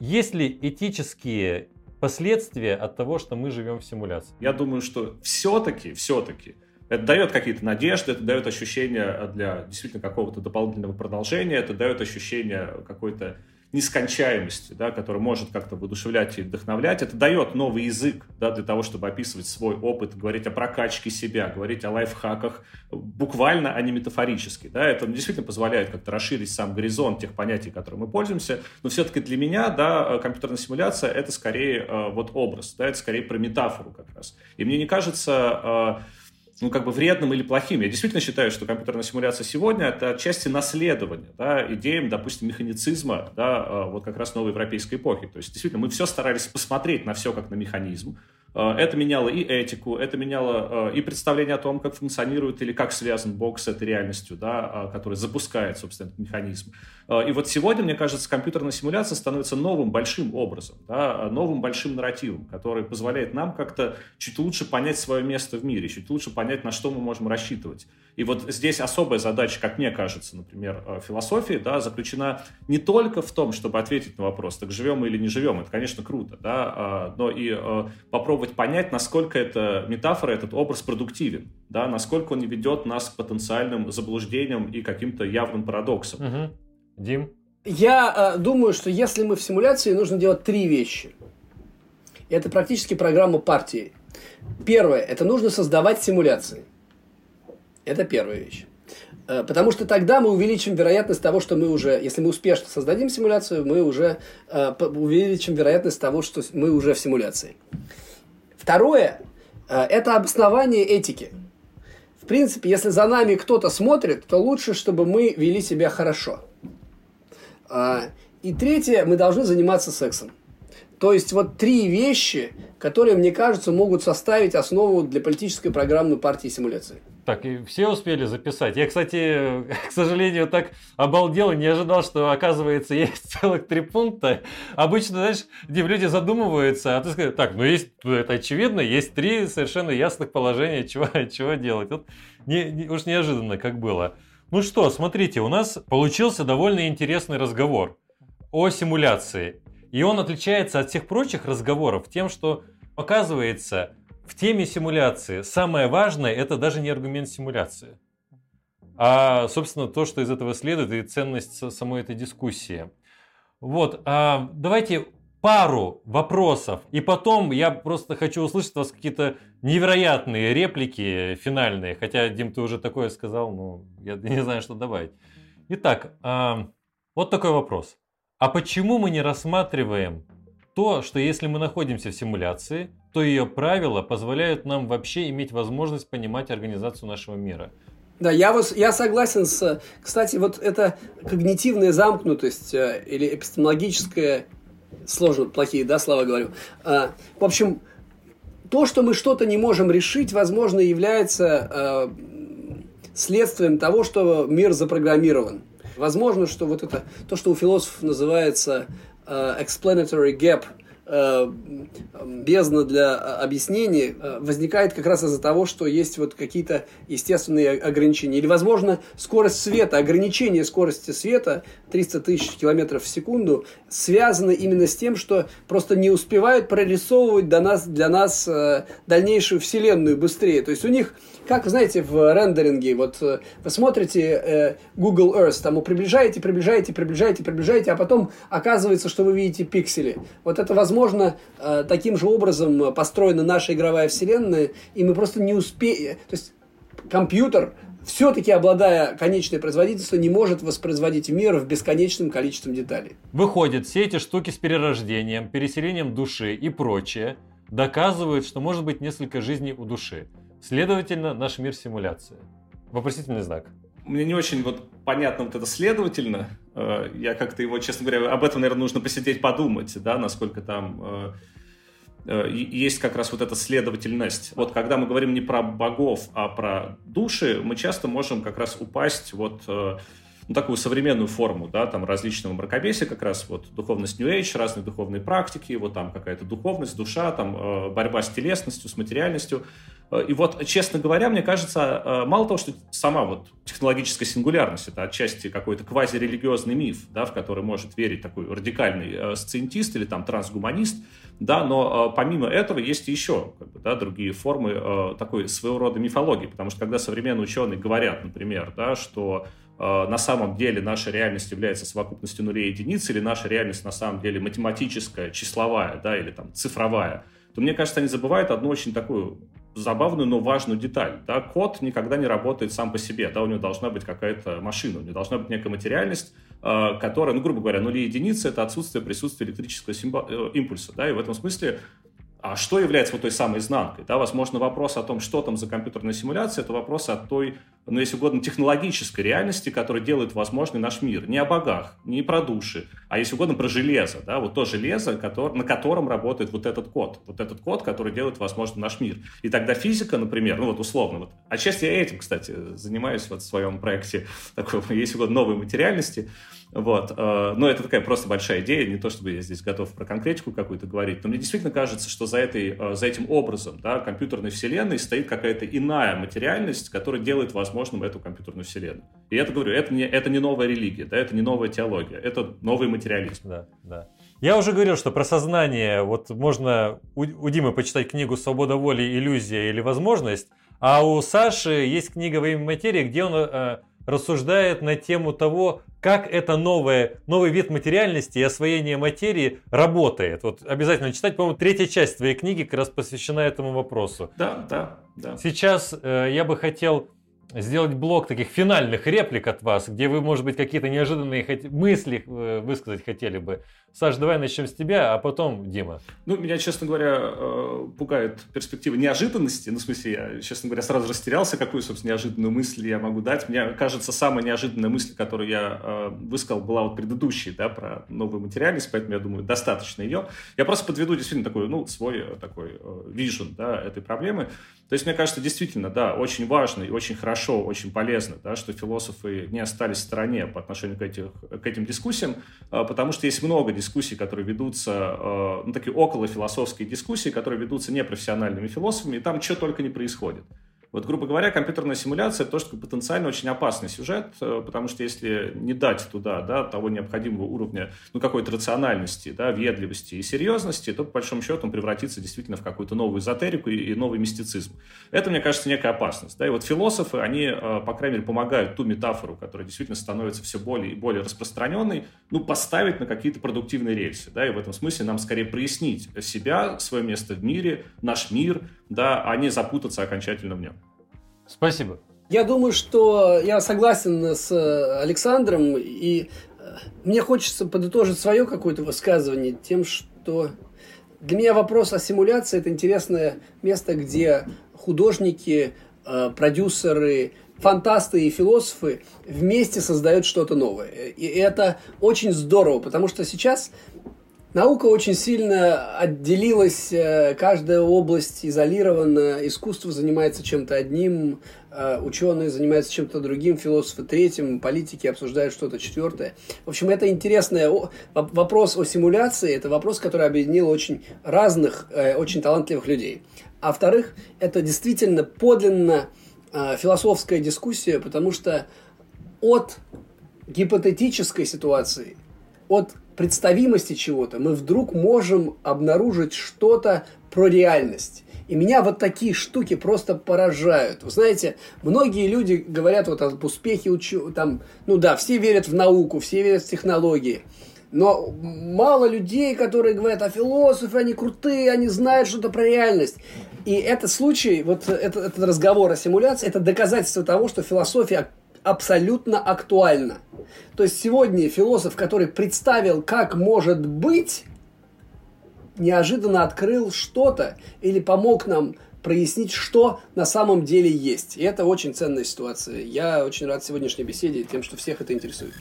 есть ли этические последствия от того, что мы живем в симуляции? Я думаю, что все-таки, все-таки это дает какие-то надежды, это дает ощущение для действительно какого-то дополнительного продолжения, это дает ощущение какой-то нескончаемости, да, который может как-то воодушевлять и вдохновлять, это дает новый язык да, для того, чтобы описывать свой опыт, говорить о прокачке себя, говорить о лайфхаках буквально, а не метафорически. Да, это действительно позволяет как-то расширить сам горизонт тех понятий, которыми мы пользуемся, но все-таки для меня да, компьютерная симуляция — это скорее э, вот образ, да, это скорее про метафору как раз. И мне не кажется э, ну, как бы вредным или плохим. Я действительно считаю, что компьютерная симуляция сегодня это отчасти наследование да, идеям, допустим, механицизма, да, а, вот как раз новой европейской эпохи. То есть, действительно, мы все старались посмотреть на все как на механизм, это меняло и этику, это меняло э, и представление о том, как функционирует или как связан Бог с этой реальностью, да, э, который запускает, собственно, этот механизм. И вот сегодня, мне кажется, компьютерная симуляция становится новым большим образом, да, новым большим нарративом, который позволяет нам как-то чуть лучше понять свое место в мире, чуть лучше понять, на что мы можем рассчитывать. И вот здесь особая задача, как мне кажется, например, философии, да, заключена не только в том, чтобы ответить на вопрос, так живем мы или не живем, это, конечно, круто, да, но и попробовать попробовать понять, насколько эта метафора, этот образ продуктивен, да, насколько он не ведет нас к потенциальным заблуждениям и каким-то явным парадоксам. Угу. Дим? Я э, думаю, что если мы в симуляции, нужно делать три вещи. Это практически программа партии. Первое, это нужно создавать симуляции. Это первая вещь. Э, потому что тогда мы увеличим вероятность того, что мы уже, если мы успешно создадим симуляцию, мы уже э, увеличим вероятность того, что мы уже в симуляции. Второе э, – это обоснование этики. В принципе, если за нами кто-то смотрит, то лучше, чтобы мы вели себя хорошо. А, и третье, мы должны заниматься сексом. То есть вот три вещи, которые, мне кажется, могут составить основу для политической программы партии симуляции. Так, и все успели записать. Я, кстати, к сожалению, так обалдел и не ожидал, что, оказывается, есть целых три пункта. Обычно, знаешь, где люди задумываются, а ты скажешь, так, ну есть, ну, это очевидно, есть три совершенно ясных положения, чего, чего делать. Вот не, не, уж неожиданно, как было. Ну что, смотрите, у нас получился довольно интересный разговор о симуляции. И он отличается от всех прочих разговоров тем, что, оказывается, в теме симуляции самое важное это даже не аргумент симуляции, а, собственно, то, что из этого следует, и ценность самой этой дискуссии. Вот, а, давайте пару вопросов, и потом я просто хочу услышать от вас какие-то невероятные реплики финальные, хотя, Дим, ты уже такое сказал, но я не знаю, что добавить. Итак, а, вот такой вопрос. А почему мы не рассматриваем то, что если мы находимся в симуляции, то ее правила позволяют нам вообще иметь возможность понимать организацию нашего мира. Да, я, вас, я согласен с... Кстати, вот эта когнитивная замкнутость э, или эпистемологическая... Сложно, плохие, да, слова говорю. А, в общем, то, что мы что-то не можем решить, возможно, является э, следствием того, что мир запрограммирован. Возможно, что вот это, то, что у философов называется explanatory gap – Э, бездна для объяснений э, возникает как раз из-за того, что есть вот какие-то естественные ограничения. Или, возможно, скорость света, ограничение скорости света 300 тысяч километров в секунду связано именно с тем, что просто не успевают прорисовывать для нас, для нас э, дальнейшую Вселенную быстрее. То есть у них как, знаете, в рендеринге, вот э, вы смотрите э, Google Earth, там вы приближаете, приближаете, приближаете, приближаете, а потом оказывается, что вы видите пиксели. Вот это, возможно, э, таким же образом построена наша игровая вселенная, и мы просто не успеем... То есть компьютер все-таки, обладая конечной производительностью, не может воспроизводить мир в бесконечном количестве деталей. Выходит, все эти штуки с перерождением, переселением души и прочее доказывают, что может быть несколько жизней у души. Следовательно, наш мир симуляция. Вопросительный знак. Мне не очень вот понятно вот это следовательно. Э, я как-то его, честно говоря, об этом, наверное, нужно посидеть подумать, да, насколько там э, э, есть как раз вот эта следовательность. Вот когда мы говорим не про богов, а про души, мы часто можем как раз упасть вот ну, такую современную форму, да, там различного мракобесия, как раз вот духовность New Age, разные духовные практики, вот там какая-то духовность, душа, там борьба с телесностью, с материальностью. Э, и вот, честно говоря, мне кажется, э, мало того, что сама вот технологическая сингулярность, это отчасти какой-то квазирелигиозный миф, да, в который может верить такой радикальный э, сциентист или там трансгуманист, да, но помимо этого есть еще как бы, да, другие формы такой своего рода мифологии, потому что когда современные ученые говорят, например, да, что на самом деле наша реальность является совокупностью нулей и единиц, или наша реальность на самом деле математическая, числовая, да, или там цифровая, то мне кажется, они забывают одну очень такую забавную, но важную деталь. Да? Код никогда не работает сам по себе. Да? У него должна быть какая-то машина, у него должна быть некая материальность, э, которая, ну, грубо говоря, нули единицы — это отсутствие присутствия электрического символ, э, импульса. Да? И в этом смысле а что является вот той самой изнанкой? Да, возможно, вопрос о том, что там за компьютерная симуляция, это вопрос о той, ну, если угодно, технологической реальности, которая делает возможный наш мир. Не о богах, не про души, а, если угодно, про железо. Да, вот то железо, который, на котором работает вот этот код. Вот этот код, который делает возможный наш мир. И тогда физика, например, ну вот условно, вот, отчасти я этим, кстати, занимаюсь вот в своем проекте такой, если угодно, новой материальности, вот. Э, но это такая просто большая идея, не то чтобы я здесь готов про конкретику какую-то говорить, но мне действительно кажется, что за, этой, э, за этим образом да, компьютерной вселенной стоит какая-то иная материальность, которая делает возможным эту компьютерную вселенную. И это, говорю, это не, это не новая религия, да, это не новая теология, это новый материализм. Да, да. Я уже говорил, что про сознание, вот можно у, у Димы почитать книгу «Свобода воли, иллюзия или возможность», а у Саши есть книга «Во имя материи», где он э, рассуждает на тему того, как это новое, новый вид материальности и освоение материи работает. Вот обязательно читать, по-моему, третья часть твоей книги как раз посвящена этому вопросу. Да, да, да. Сейчас э, я бы хотел сделать блок таких финальных реплик от вас, где вы, может быть, какие-то неожиданные мысли э, высказать хотели бы. Саш, давай начнем с тебя, а потом Дима. Ну, меня, честно говоря, э, пугает перспектива неожиданности. Ну, в смысле, я, честно говоря, сразу растерялся, какую, собственно, неожиданную мысль я могу дать. Мне кажется, самая неожиданная мысль, которую я э, высказал, была вот предыдущая, да, про новую материальность, поэтому я думаю, достаточно ее. Я просто подведу действительно такой, ну, свой такой вижен, да, этой проблемы. То есть, мне кажется, действительно, да, очень важно и очень хорошо, очень полезно, да, что философы не остались в стороне по отношению к, этих, к этим дискуссиям, потому что есть много дискуссий, которые ведутся, а, ну, такие около философские дискуссии, которые ведутся непрофессиональными философами, и там что только не происходит. Вот, грубо говоря, компьютерная симуляция – это тоже потенциально очень опасный сюжет, э, потому что если не дать туда да, того необходимого уровня ну, какой-то рациональности, да, ведливости и серьезности, то, по большому счету, он превратится действительно в какую-то новую эзотерику и, и новый мистицизм. Это, мне кажется, некая опасность. Да? И вот философы, они, э, по крайней мере, помогают ту метафору, которая действительно становится все более и более распространенной, ну, поставить на какие-то продуктивные рельсы. Да? И в этом смысле нам скорее прояснить себя, свое место в мире, наш мир, да, а не запутаться окончательно в нем. Спасибо. Я думаю, что я согласен с э, Александром, и э, мне хочется подытожить свое какое-то высказывание тем, что для меня вопрос о симуляции – это интересное место, где художники, э, продюсеры, фантасты и философы вместе создают что-то новое. И это очень здорово, потому что сейчас Наука очень сильно отделилась, э, каждая область изолирована, искусство занимается чем-то одним, э, ученые занимаются чем-то другим, философы третьим, политики обсуждают что-то четвертое. В общем, это интересный вопрос о симуляции, это вопрос, который объединил очень разных, э, очень талантливых людей. А вторых, это действительно подлинно философская дискуссия, потому что от гипотетической ситуации, от представимости чего-то мы вдруг можем обнаружить что-то про реальность. И меня вот такие штуки просто поражают. Вы знаете, многие люди говорят вот об успехе, там, ну да, все верят в науку, все верят в технологии. Но мало людей, которые говорят, а философы, они крутые, они знают что-то про реальность. И этот случай, вот этот, этот разговор о симуляции, это доказательство того, что философия абсолютно актуально. То есть сегодня философ, который представил, как может быть, неожиданно открыл что-то или помог нам прояснить, что на самом деле есть. И это очень ценная ситуация. Я очень рад сегодняшней беседе тем, что всех это интересует.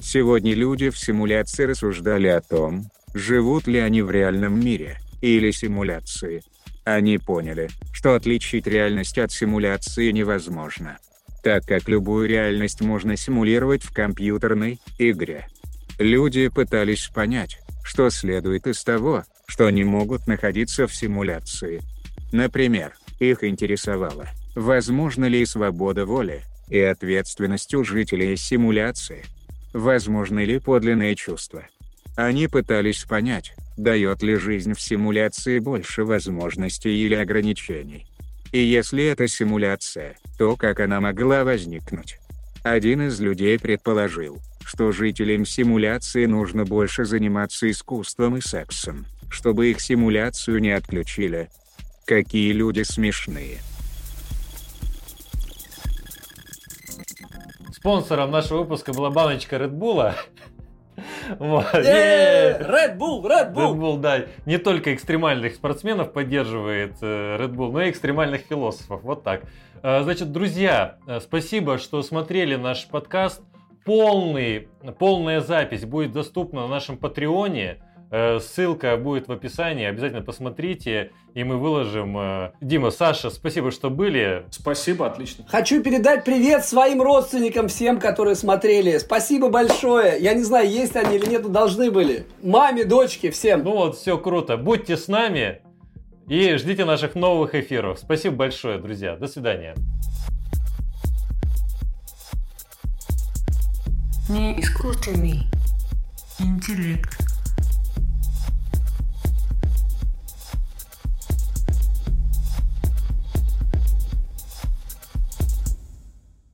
Сегодня люди в симуляции рассуждали о том, живут ли они в реальном мире или симуляции. Они поняли, что отличить реальность от симуляции невозможно так как любую реальность можно симулировать в компьютерной игре. Люди пытались понять, что следует из того, что они могут находиться в симуляции. Например, их интересовало, возможно ли свобода воли и ответственность у жителей симуляции. Возможно ли подлинное чувство. Они пытались понять, дает ли жизнь в симуляции больше возможностей или ограничений. И если это симуляция, то как она могла возникнуть? Один из людей предположил, что жителям симуляции нужно больше заниматься искусством и сексом, чтобы их симуляцию не отключили. Какие люди смешные. Спонсором нашего выпуска была баночка Red Вот. Red Bull, Red Bull. Red Bull, да. Не только экстремальных спортсменов поддерживает э, Red Bull, но и экстремальных философов. Вот так. Э, значит, друзья, э, спасибо, что смотрели наш подкаст. Полный, полная запись будет доступна на нашем Патреоне. Э, ссылка будет в описании, обязательно посмотрите, и мы выложим. Э, Дима, Саша, спасибо, что были. Спасибо, отлично. Хочу передать привет своим родственникам, всем, которые смотрели. Спасибо большое. Я не знаю, есть они или нет, но должны были. Маме, дочке, всем. Ну вот, все круто. Будьте с нами и ждите наших новых эфиров. Спасибо большое, друзья. До свидания. Не искусственный интеллект.